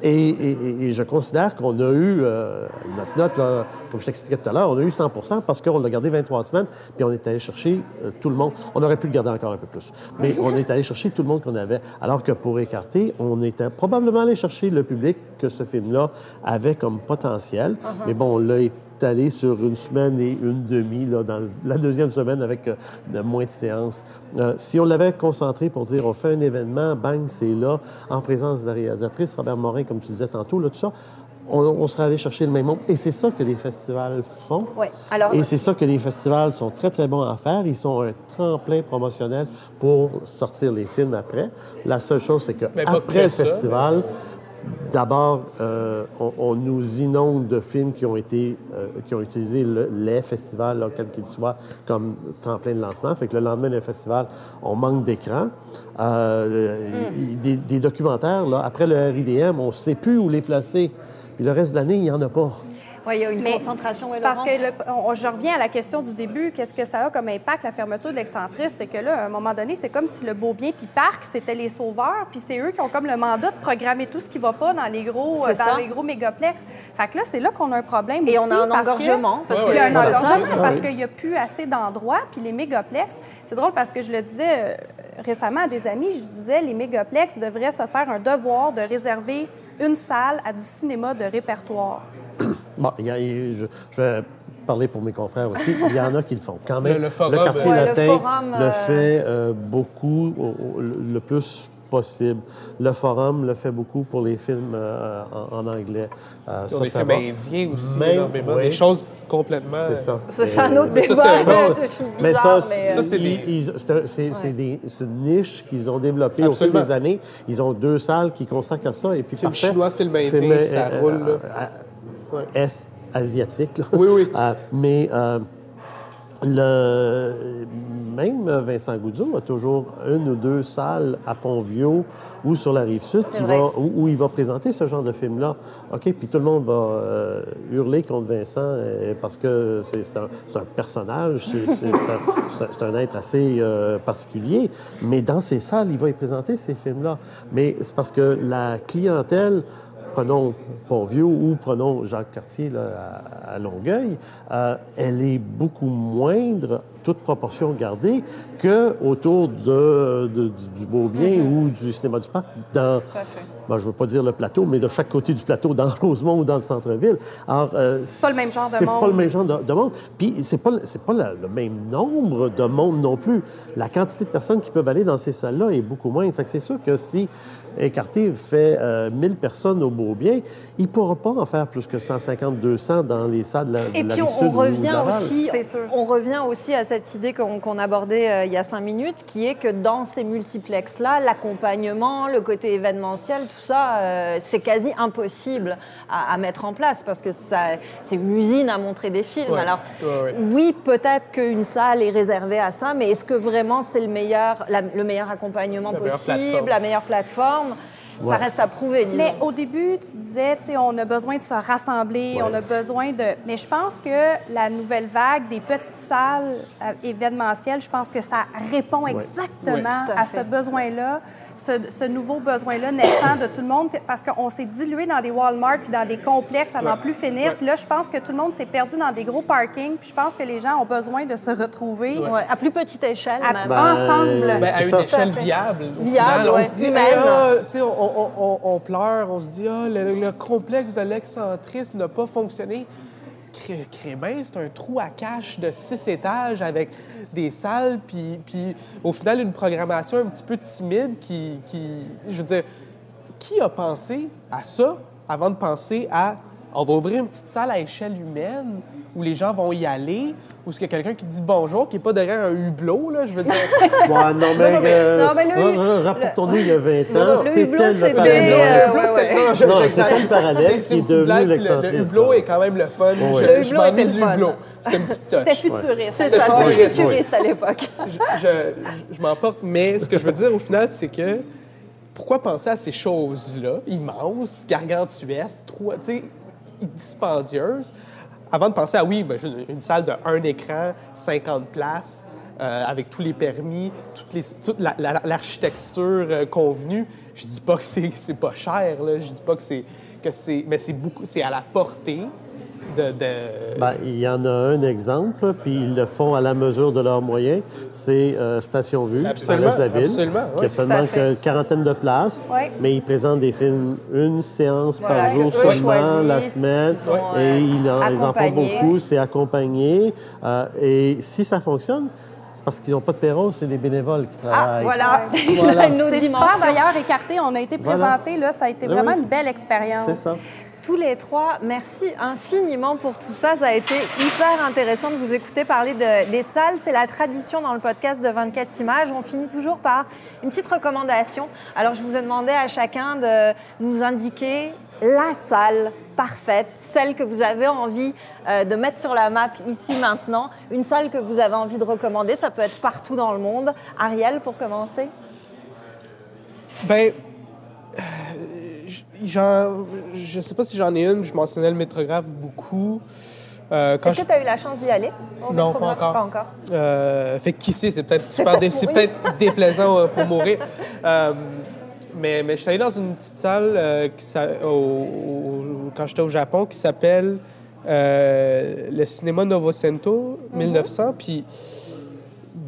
S4: Et, je considère qu'on a eu, euh, notre note, là, comme je t'expliquais tout à l'heure, on a eu 100 parce qu'on l'a gardé 23 semaines, puis on est allé chercher euh, tout le monde. On aurait pu le garder encore un peu plus. Mais on est allé chercher tout le monde qu'on avait. Alors que pour écarter, on était probablement allé chercher le public que ce film-là avait comme potentiel. Uh-huh. Mais bon, on l'a allé sur une semaine et une demi, là, dans la deuxième semaine avec euh, de moins de séances. Euh, si on l'avait concentré pour dire on fait un événement, bang, c'est là, en présence de la réalisatrice, Robert Morin, comme tu disais tantôt, là, tout ça, on, serait allé chercher le même monde. Et c'est ça que les festivals font.
S1: Oui. Alors...
S4: Et c'est ça que les festivals sont très, très bons à faire. Ils sont un tremplin promotionnel pour sortir les films après. La seule chose, c'est qu'après le festival, D'abord, euh, on, nous inonde de films qui ont été, euh, qui ont utilisé les festivals, quels qu'ils soient, comme tremplin de lancement. Fait que le lendemain d'un festival, on manque d'écran. Euh, mm. des, documentaires, là, après le RIDM, on ne sait plus où les placer. Puis le reste de l'année, il n'y en a pas.
S1: Oui, il y a une concentration.
S3: parce que je reviens à la question du début, qu'est-ce que ça a comme impact, la fermeture de l'excentrice? C'est que là, à un moment donné, c'est comme si le beau bien puis parc, c'était les sauveurs, puis c'est eux qui ont comme le mandat de programmer tout ce qui va pas dans les gros, euh, dans les gros mégaplex. Fait que là, c'est là qu'on a un problème.
S1: Et on a un engorgement.
S3: Parce il y a un engorgement parce qu'il n'y a plus assez d'endroits, puis les mégaplex, c'est drôle parce que je le disais euh, récemment à des amis, je disais les mégaplex devraient se faire un devoir de réserver une salle à du cinéma de répertoire
S4: Bon, il y a- je, je vais parler pour mes confrères aussi. Il y en a qui le font. Quand même,
S2: Le- le forum,
S4: quartier
S1: Ouais, le
S4: latin
S1: forum,
S4: le
S1: euh,
S4: fait euh, beaucoup, au- au- le plus possible. Le forum le fait beaucoup pour les films euh, en, en anglais. Euh,
S2: Sur
S4: ça,
S2: les
S4: ça
S2: films indiens aussi,
S4: Même,
S2: énormément.
S4: oui.
S2: Des choses complètement...
S4: C'est ça.
S1: C'est un autre débat.
S2: ça, c'est
S4: Mais
S1: bizarre,
S4: ça,
S1: euh,
S2: c'est
S4: une niche qu'ils ont développée au fil des années. Ils ont deux salles qui consacrent à ça. Et puis
S2: Film
S4: parfait.
S2: chinois, film indien, ça
S4: euh,
S2: roule,
S4: euh. Est asiatique. là.
S2: Oui, oui.
S4: Euh, mais euh, le, même Vincent Goudzot a toujours une ou deux salles à Pont-Vieux ou sur la rive sud qui va, où, où il va présenter ce genre de film-là. OK, puis tout le monde va euh, hurler contre Vincent euh, parce que c'est un, personnage, c'est un, être assez euh, particulier. Mais dans ces salles, il va y présenter ces films-là. Mais c'est parce que la clientèle prenons Pont-Vieux ou prenons Jacques Cartier là, à, à Longueuil, euh, elle est beaucoup moindre, toute proportion gardée, que autour de, de- du, du Beaubien ou du cinéma du Parc, dans,
S1: Tout à fait.
S4: ben, je ne veux pas dire le plateau, mais de chaque côté du plateau, dans [LAUGHS] Rosemont ou dans le centre-ville. Alors, euh,
S3: pas le même genre de
S4: C'est
S3: monde.
S4: pas le même genre de, de monde. Puis, c'est pas, le- c'est pas la- le même nombre de monde non plus. La quantité de personnes qui peuvent aller dans ces salles-là est beaucoup moins. Fait que c'est sûr que si Écarté fait euh, 1000 personnes au Beaubien, il ne pourra pas en faire plus que 150-200 dans les salles de la, de
S1: Et
S4: la
S1: puis on, revient aussi, on revient aussi à cette idée qu'on abordait euh, il y a cinq minutes, qui est que dans ces multiplexes-là, l'accompagnement, le côté événementiel, tout ça, euh, c'est quasi impossible à, à mettre en place parce que ça- c'est une usine à montrer des films.
S2: Ouais.
S1: Alors
S2: Ouais, ouais.
S1: oui, peut-être qu'une salle est réservée à ça, mais est-ce que vraiment c'est le meilleur, la- le meilleur accompagnement
S2: La
S1: possible, la meilleure plateforme? Ça
S4: Ouais.
S1: reste à prouver. disons.
S3: Mais au début, tu disais, tu sais, on a besoin de se rassembler,
S4: Ouais.
S3: on a besoin de. Mais je pense que la nouvelle vague des petites salles euh, événementielles, je pense que ça répond exactement
S1: à
S3: ce besoin-là, ce, ce nouveau besoin-là naissant de tout le monde, parce qu'on s'est dilué dans des Walmart puis dans des complexes à n'en
S2: Ouais.
S3: plus finir.
S2: Ouais.
S3: Puis là, je pense que tout le monde s'est perdu dans des gros parkings. Puis je pense que les gens ont besoin de se retrouver.
S1: Ouais, à plus petite échelle,
S3: À-
S1: même.
S4: Ben,
S3: ensemble.
S2: Ben, à une
S4: ça.
S2: échelle viable.
S1: Viable,
S2: final. on se dit,
S1: humaine.
S2: hey, tu sais, on, pleure, on se dit, ah, le, le complexe de l'excentrisme n'a pas fonctionné. Cré- Crébin, c'est un trou à cache de six étages avec des salles, puis, puis au final, une programmation un petit peu timide qui, qui- je veux dire, qui a pensé à ça avant de penser à on va ouvrir une petite salle à échelle humaine où les gens vont y aller, où est-ce qu'il y a quelqu'un qui dit bonjour, qui n'est pas derrière un hublot, là, je veux dire. [LAUGHS]
S4: Ouais, non, mais,
S1: non, mais-
S4: euh,
S1: non, mais le-
S4: ra- ra- rapportons-nous il y a 20
S2: Non, non,
S4: ans,
S2: le
S4: c'était
S1: hublot,
S4: le
S1: c'était,
S4: parallèle.
S1: euh,
S2: Le hublot, c'était- non,
S4: c'était le parallèle qui est devenu
S2: le-
S4: l'excentrisme.
S2: Le hublot est quand même le fun.
S1: Le hublot était le
S2: du
S1: fun.
S2: hublot. C'était une petite.
S3: C'était futuriste.
S1: C'est ça,
S2: Ouais.
S1: c'est futuriste à l'époque.
S2: je, je- je m'emporte, mais ce que je veux dire au final, c'est que pourquoi penser à ces choses-là, immenses, gargantuesques, trop, tu sais, dispendieuses, avant de penser à, oui, ben, une salle de un écran, 50 places, euh, avec tous les permis, toute la- la- l'architecture euh, convenue. Je dis pas que c'est pas cher, là. je dis pas que c'est, que c'est, mais c'est beaucoup, c'est à la portée de... de-
S4: Ben, il y en a un exemple, puis ils le font à la mesure de leurs moyens. C'est euh, Station Vue, l'est de la ville,
S2: absolument,
S4: qui a seulement
S1: à
S4: que quarantaine de places, mais ils présentent des films une séance
S1: Voilà,
S4: par jour seulement la semaine, et
S1: euh,
S4: ils en, ils en font beaucoup, c'est accompagné. Euh, et si ça fonctionne, c'est parce qu'ils n'ont pas de perron, c'est des bénévoles qui
S1: Ah,
S4: travaillent.
S1: voilà. [LAUGHS]
S4: Voilà.
S1: Une
S3: C'est super d'ailleurs écarté. On a été
S4: Voilà.
S3: présenté, là, ça a été
S4: Oui,
S3: vraiment
S4: oui.
S3: une belle expérience.
S4: C'est ça.
S1: Tous les trois, merci infiniment pour tout ça. Ça a été hyper intéressant de vous écouter parler de- des salles. C'est la tradition dans le podcast de 24 images. On finit toujours par une petite recommandation. Alors, je vous ai demandé à chacun de nous indiquer la salle parfaite, celle que vous avez envie euh, de mettre sur la map ici maintenant, une salle que vous avez envie de recommander. Ça peut être partout dans le monde. Ariel, pour commencer.
S2: Ben, je sais pas si j'en ai une. Je mentionnais le métrographe beaucoup. Euh,
S1: Est-ce que tu as eu la chance d'y aller au
S2: Non, pas encore.
S1: Pas encore.
S2: euh, fait que qui sait, c'est peut-être [LAUGHS] super dé-
S1: peut-être
S2: déplaisant euh, pour mourir. Euh, mais, mais je suis allé dans une petite salle qui s'a- au- au- quand j'étais au Japon qui s'appelle le cinéma Novocento
S1: Mhm.
S2: 1900. Puis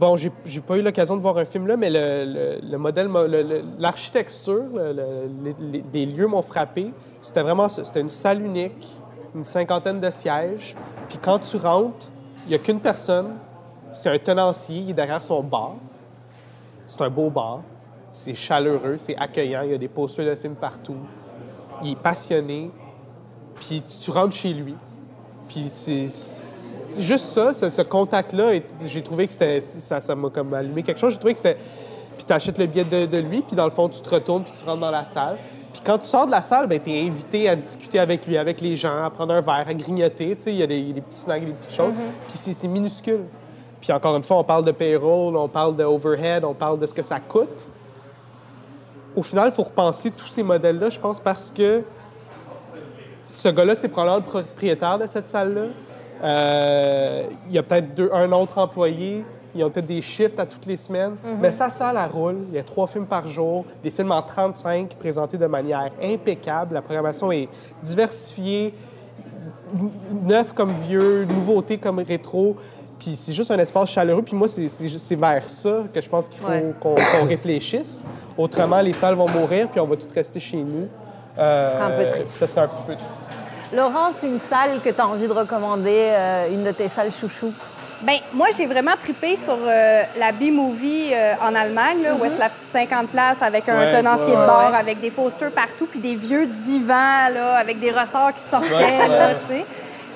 S2: Bon, j'ai pas eu l'occasion de voir un film là, mais le, le- le modèle, mo- le- le- l'architecture le- le- les- des lieux m'ont frappé. C'était vraiment ça. C'était une salle unique une cinquantaine de sièges. Puis quand tu rentres, il n'y a qu'une personne. C'est un tenancier, il est derrière son bar. C'est un beau bar. C'est chaleureux, c'est accueillant. Il y a des posters de films partout. Il est passionné. Puis tu rentres chez lui. Puis c'est juste ça, ce, ce contact-là. J'ai trouvé que c'était, ça, ça m'a comme allumé quelque chose. J'ai trouvé que c'était. Puis tu achètes le billet de, de lui, puis dans le fond, tu te retournes, puis tu rentres dans la salle. Puis quand tu sors de la salle, ben, tu es invité à discuter avec lui, avec les gens, à prendre un verre, à grignoter. Tu sais, il y a des, des petits snacks, des petites choses. Puis c'est, c'est minuscule. Puis encore une fois, on parle de payroll, on parle de overhead, on parle de ce que ça coûte. Au final, il faut repenser tous ces modèles-là, je pense, parce que ce gars-là, c'est probablement le propriétaire de cette salle-là. Euh, il y a peut-être deux- un autre employé. Ils ont peut-être des shifts à toutes les semaines. Mais sa salle, elle roule. Il y a trois films par jour, des films en 35 présentés de manière impeccable. La programmation est diversifiée, neuf comme vieux, nouveautés comme rétro. Puis c'est juste un espace chaleureux. Puis moi, c'est- vers ça que je pense qu'il faut
S1: Ouais.
S2: qu'on réfléchisse. Autrement, les salles vont mourir, puis on va tous rester chez nous. Euh,
S1: serait un peu triste.
S2: Ça serait un petit peu triste.
S1: Laurence, une salle que tu as envie de recommander, euh, une de tes salles chouchou?
S3: Ben, moi, j'ai vraiment trippé sur euh, la B-Movie euh, en Allemagne, là, où est-ce la petite 50 places avec un
S2: Ouais,
S3: tenancier
S2: ouais,
S3: de
S1: ouais.
S3: avec des posters partout, puis des vieux divans, là, avec des ressorts qui sortaient,
S2: Ouais,
S3: là,
S2: ouais.
S3: tu sais.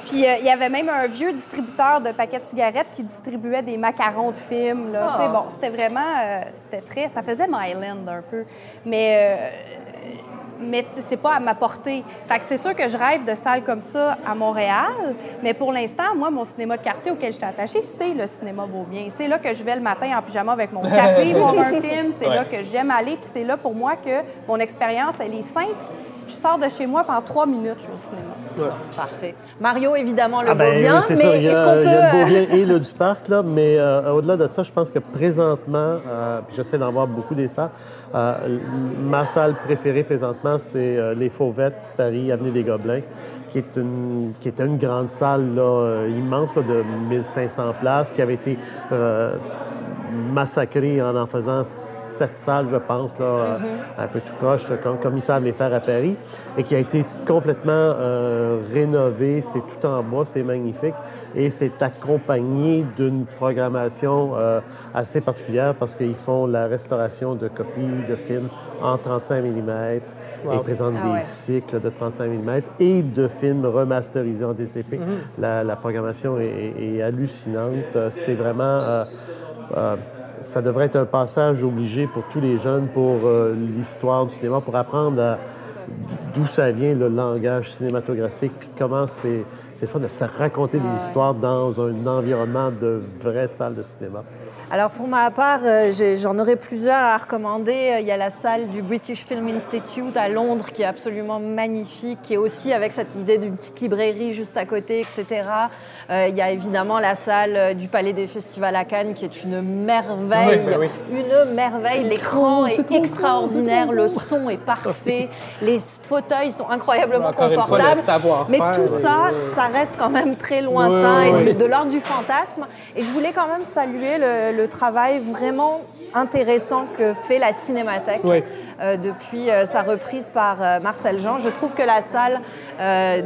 S3: Puis euh, il y avait même un vieux distributeur de paquets de cigarettes qui distribuait des macarons de films, là. Tu sais,
S1: Ah.
S3: bon, c'était vraiment... euh, c'était très... Ça faisait Myland un peu. Mais... mais c'est pas à ma portée. Fait que c'est sûr que je rêve de salles comme ça à Montréal, mais pour l'instant, moi, mon cinéma de quartier auquel j'étais attachée, c'est le cinéma Beaubien. C'est là que je vais le matin en pyjama avec mon café [LAUGHS] voir un film, c'est
S2: Ouais.
S3: là que j'aime aller, puis c'est là pour moi que mon expérience, elle est simple. Je sors de chez moi, en trois minutes, je suis au cinéma.
S1: Parfait. Mario, évidemment, le
S4: Ah ben,
S1: Beaubien,
S4: oui, c'est
S1: mais
S4: ça. Il y
S1: est-ce
S4: a,
S1: qu'on peut...
S4: il y a le
S1: euh,
S4: Beaubien et le du Parc, là, mais euh, au-delà de ça, je pense que présentement, euh, puis j'essaie d'en voir beaucoup des salles, euh, ma salle préférée présentement, c'est euh, les Fauvettes, Paris, Avenue des Gobelins, qui est une, qui est une grande salle là, immense là, de 1500 places, qui avait été euh, massacrée en en faisant sept salles, je pense, là, euh, un peu tout croche, comme, comme ils savent les faire à Paris, et qui a été complètement euh, rénové. C'est tout en bois, c'est magnifique. Et c'est accompagné d'une programmation euh, assez particulière parce qu'ils font la restauration de copies de films en 35 mm et
S2: Wow.
S4: présentent
S1: Ah
S4: des
S1: ouais.
S4: cycles de 35 mm et de films remasterisés en DCP. la, la programmation est, hallucinante. C'est vraiment... euh, euh, ça devrait être un passage obligé pour tous les jeunes pour euh, l'histoire du cinéma, pour apprendre d'où ça vient le langage cinématographique, puis comment c'est fun de se faire raconter des histoires dans un environnement de vraie salle de cinéma.
S1: Alors pour ma part, euh, j'en aurais plusieurs à recommander. Euh, Il y a la salle du British Film Institute à Londres qui est absolument magnifique, qui est aussi avec cette idée d'une petite librairie juste à côté, etc. Euh, il y a évidemment la salle du Palais des Festivals à Cannes qui est une merveille,
S2: Oui, oui,
S1: une merveille. L'écran est extraordinaire, le son est parfait, les fauteuils sont incroyablement
S2: Encore une fois, le
S1: confortables.
S2: savoir-faire,
S1: Mais tout
S2: oui,
S1: ça,
S2: oui.
S1: ça reste quand même très lointain
S2: Oui, oui,
S1: et de l'ordre du fantasme. Et je voulais quand même saluer le, le travail vraiment intéressant que fait la Cinémathèque euh, depuis euh, sa reprise par euh, Marcel Jean. Je trouve que la salle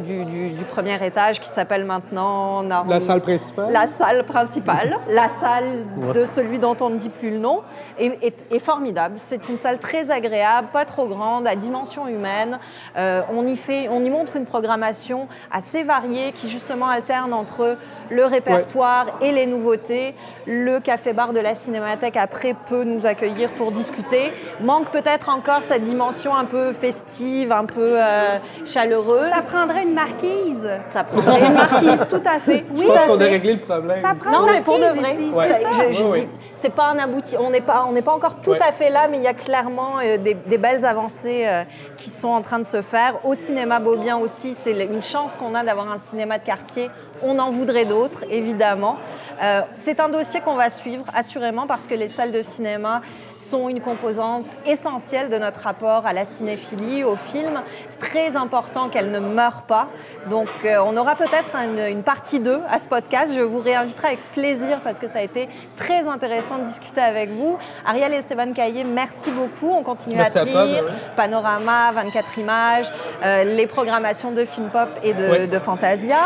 S1: du, du- du premier étage, qui s'appelle maintenant Norm-
S2: La salle principale?
S1: la salle principale, [LAUGHS] la salle de celui dont on ne dit plus le nom, est, est- est formidable. C'est une salle très agréable, pas trop grande, à dimension humaine. On, y fait, on y montre une programmation assez variée qui justement alterne entre le répertoire et les nouveautés. Le de la Cinémathèque après peut nous accueillir pour discuter. Manque peut-être encore cette dimension un peu festive, un peu euh, chaleureuse.
S3: Ça prendrait une marquise.
S1: Ça prendrait une marquise, tout à fait.
S2: Je
S1: tout
S2: pense qu'on a réglé le problème.
S3: Ça prend
S1: Non,
S3: une
S1: mais pour de vrai,
S2: Ouais.
S3: c'est ça.
S1: Je- je
S2: Oui,
S1: dis-
S2: oui.
S1: c'est pas un abouti. On n'est pas, on n'est pas encore tout
S2: Ouais.
S1: à fait là, mais il y a clairement euh, des, des belles avancées euh, qui sont en train de se faire. Au cinéma Beaubien aussi, c'est une chance qu'on a d'avoir un cinéma de quartier. On en voudrait d'autres. évidemment. Euh, c'est un dossier qu'on va suivre, assurément, parce que les salles de cinéma sont une composante essentielle de notre rapport à la cinéphilie, au film. C'est très important qu'elle ne meure pas. Donc, euh, on aura peut-être une, partie 2 à ce podcast. Je vous réinviterai avec plaisir parce que ça a été très intéressant de discuter avec vous. Ariel et Esteban Caillé, merci beaucoup. On continue à lire. Panorama, 24 images, euh, les programmations de Film Pop et de, de Fantasia.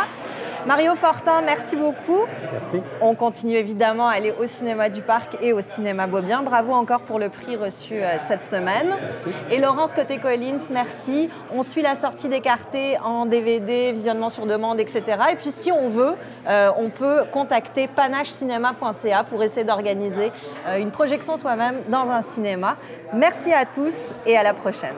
S1: Mario Fortin, merci beaucoup.
S2: Merci.
S1: On continue évidemment à aller au cinéma du Parc et au cinéma Beaubien. Bravo encore pour le prix reçu euh, cette semaine.
S2: Merci.
S1: Et Laurence Côté-Collins, merci. On suit la sortie des cartés en DVD, visionnement sur demande, etc. Et puis si on veut, euh, on peut contacter panachecinéma.ca pour essayer d'organiser euh, une projection soi-même dans un cinéma. Merci à tous et à la prochaine.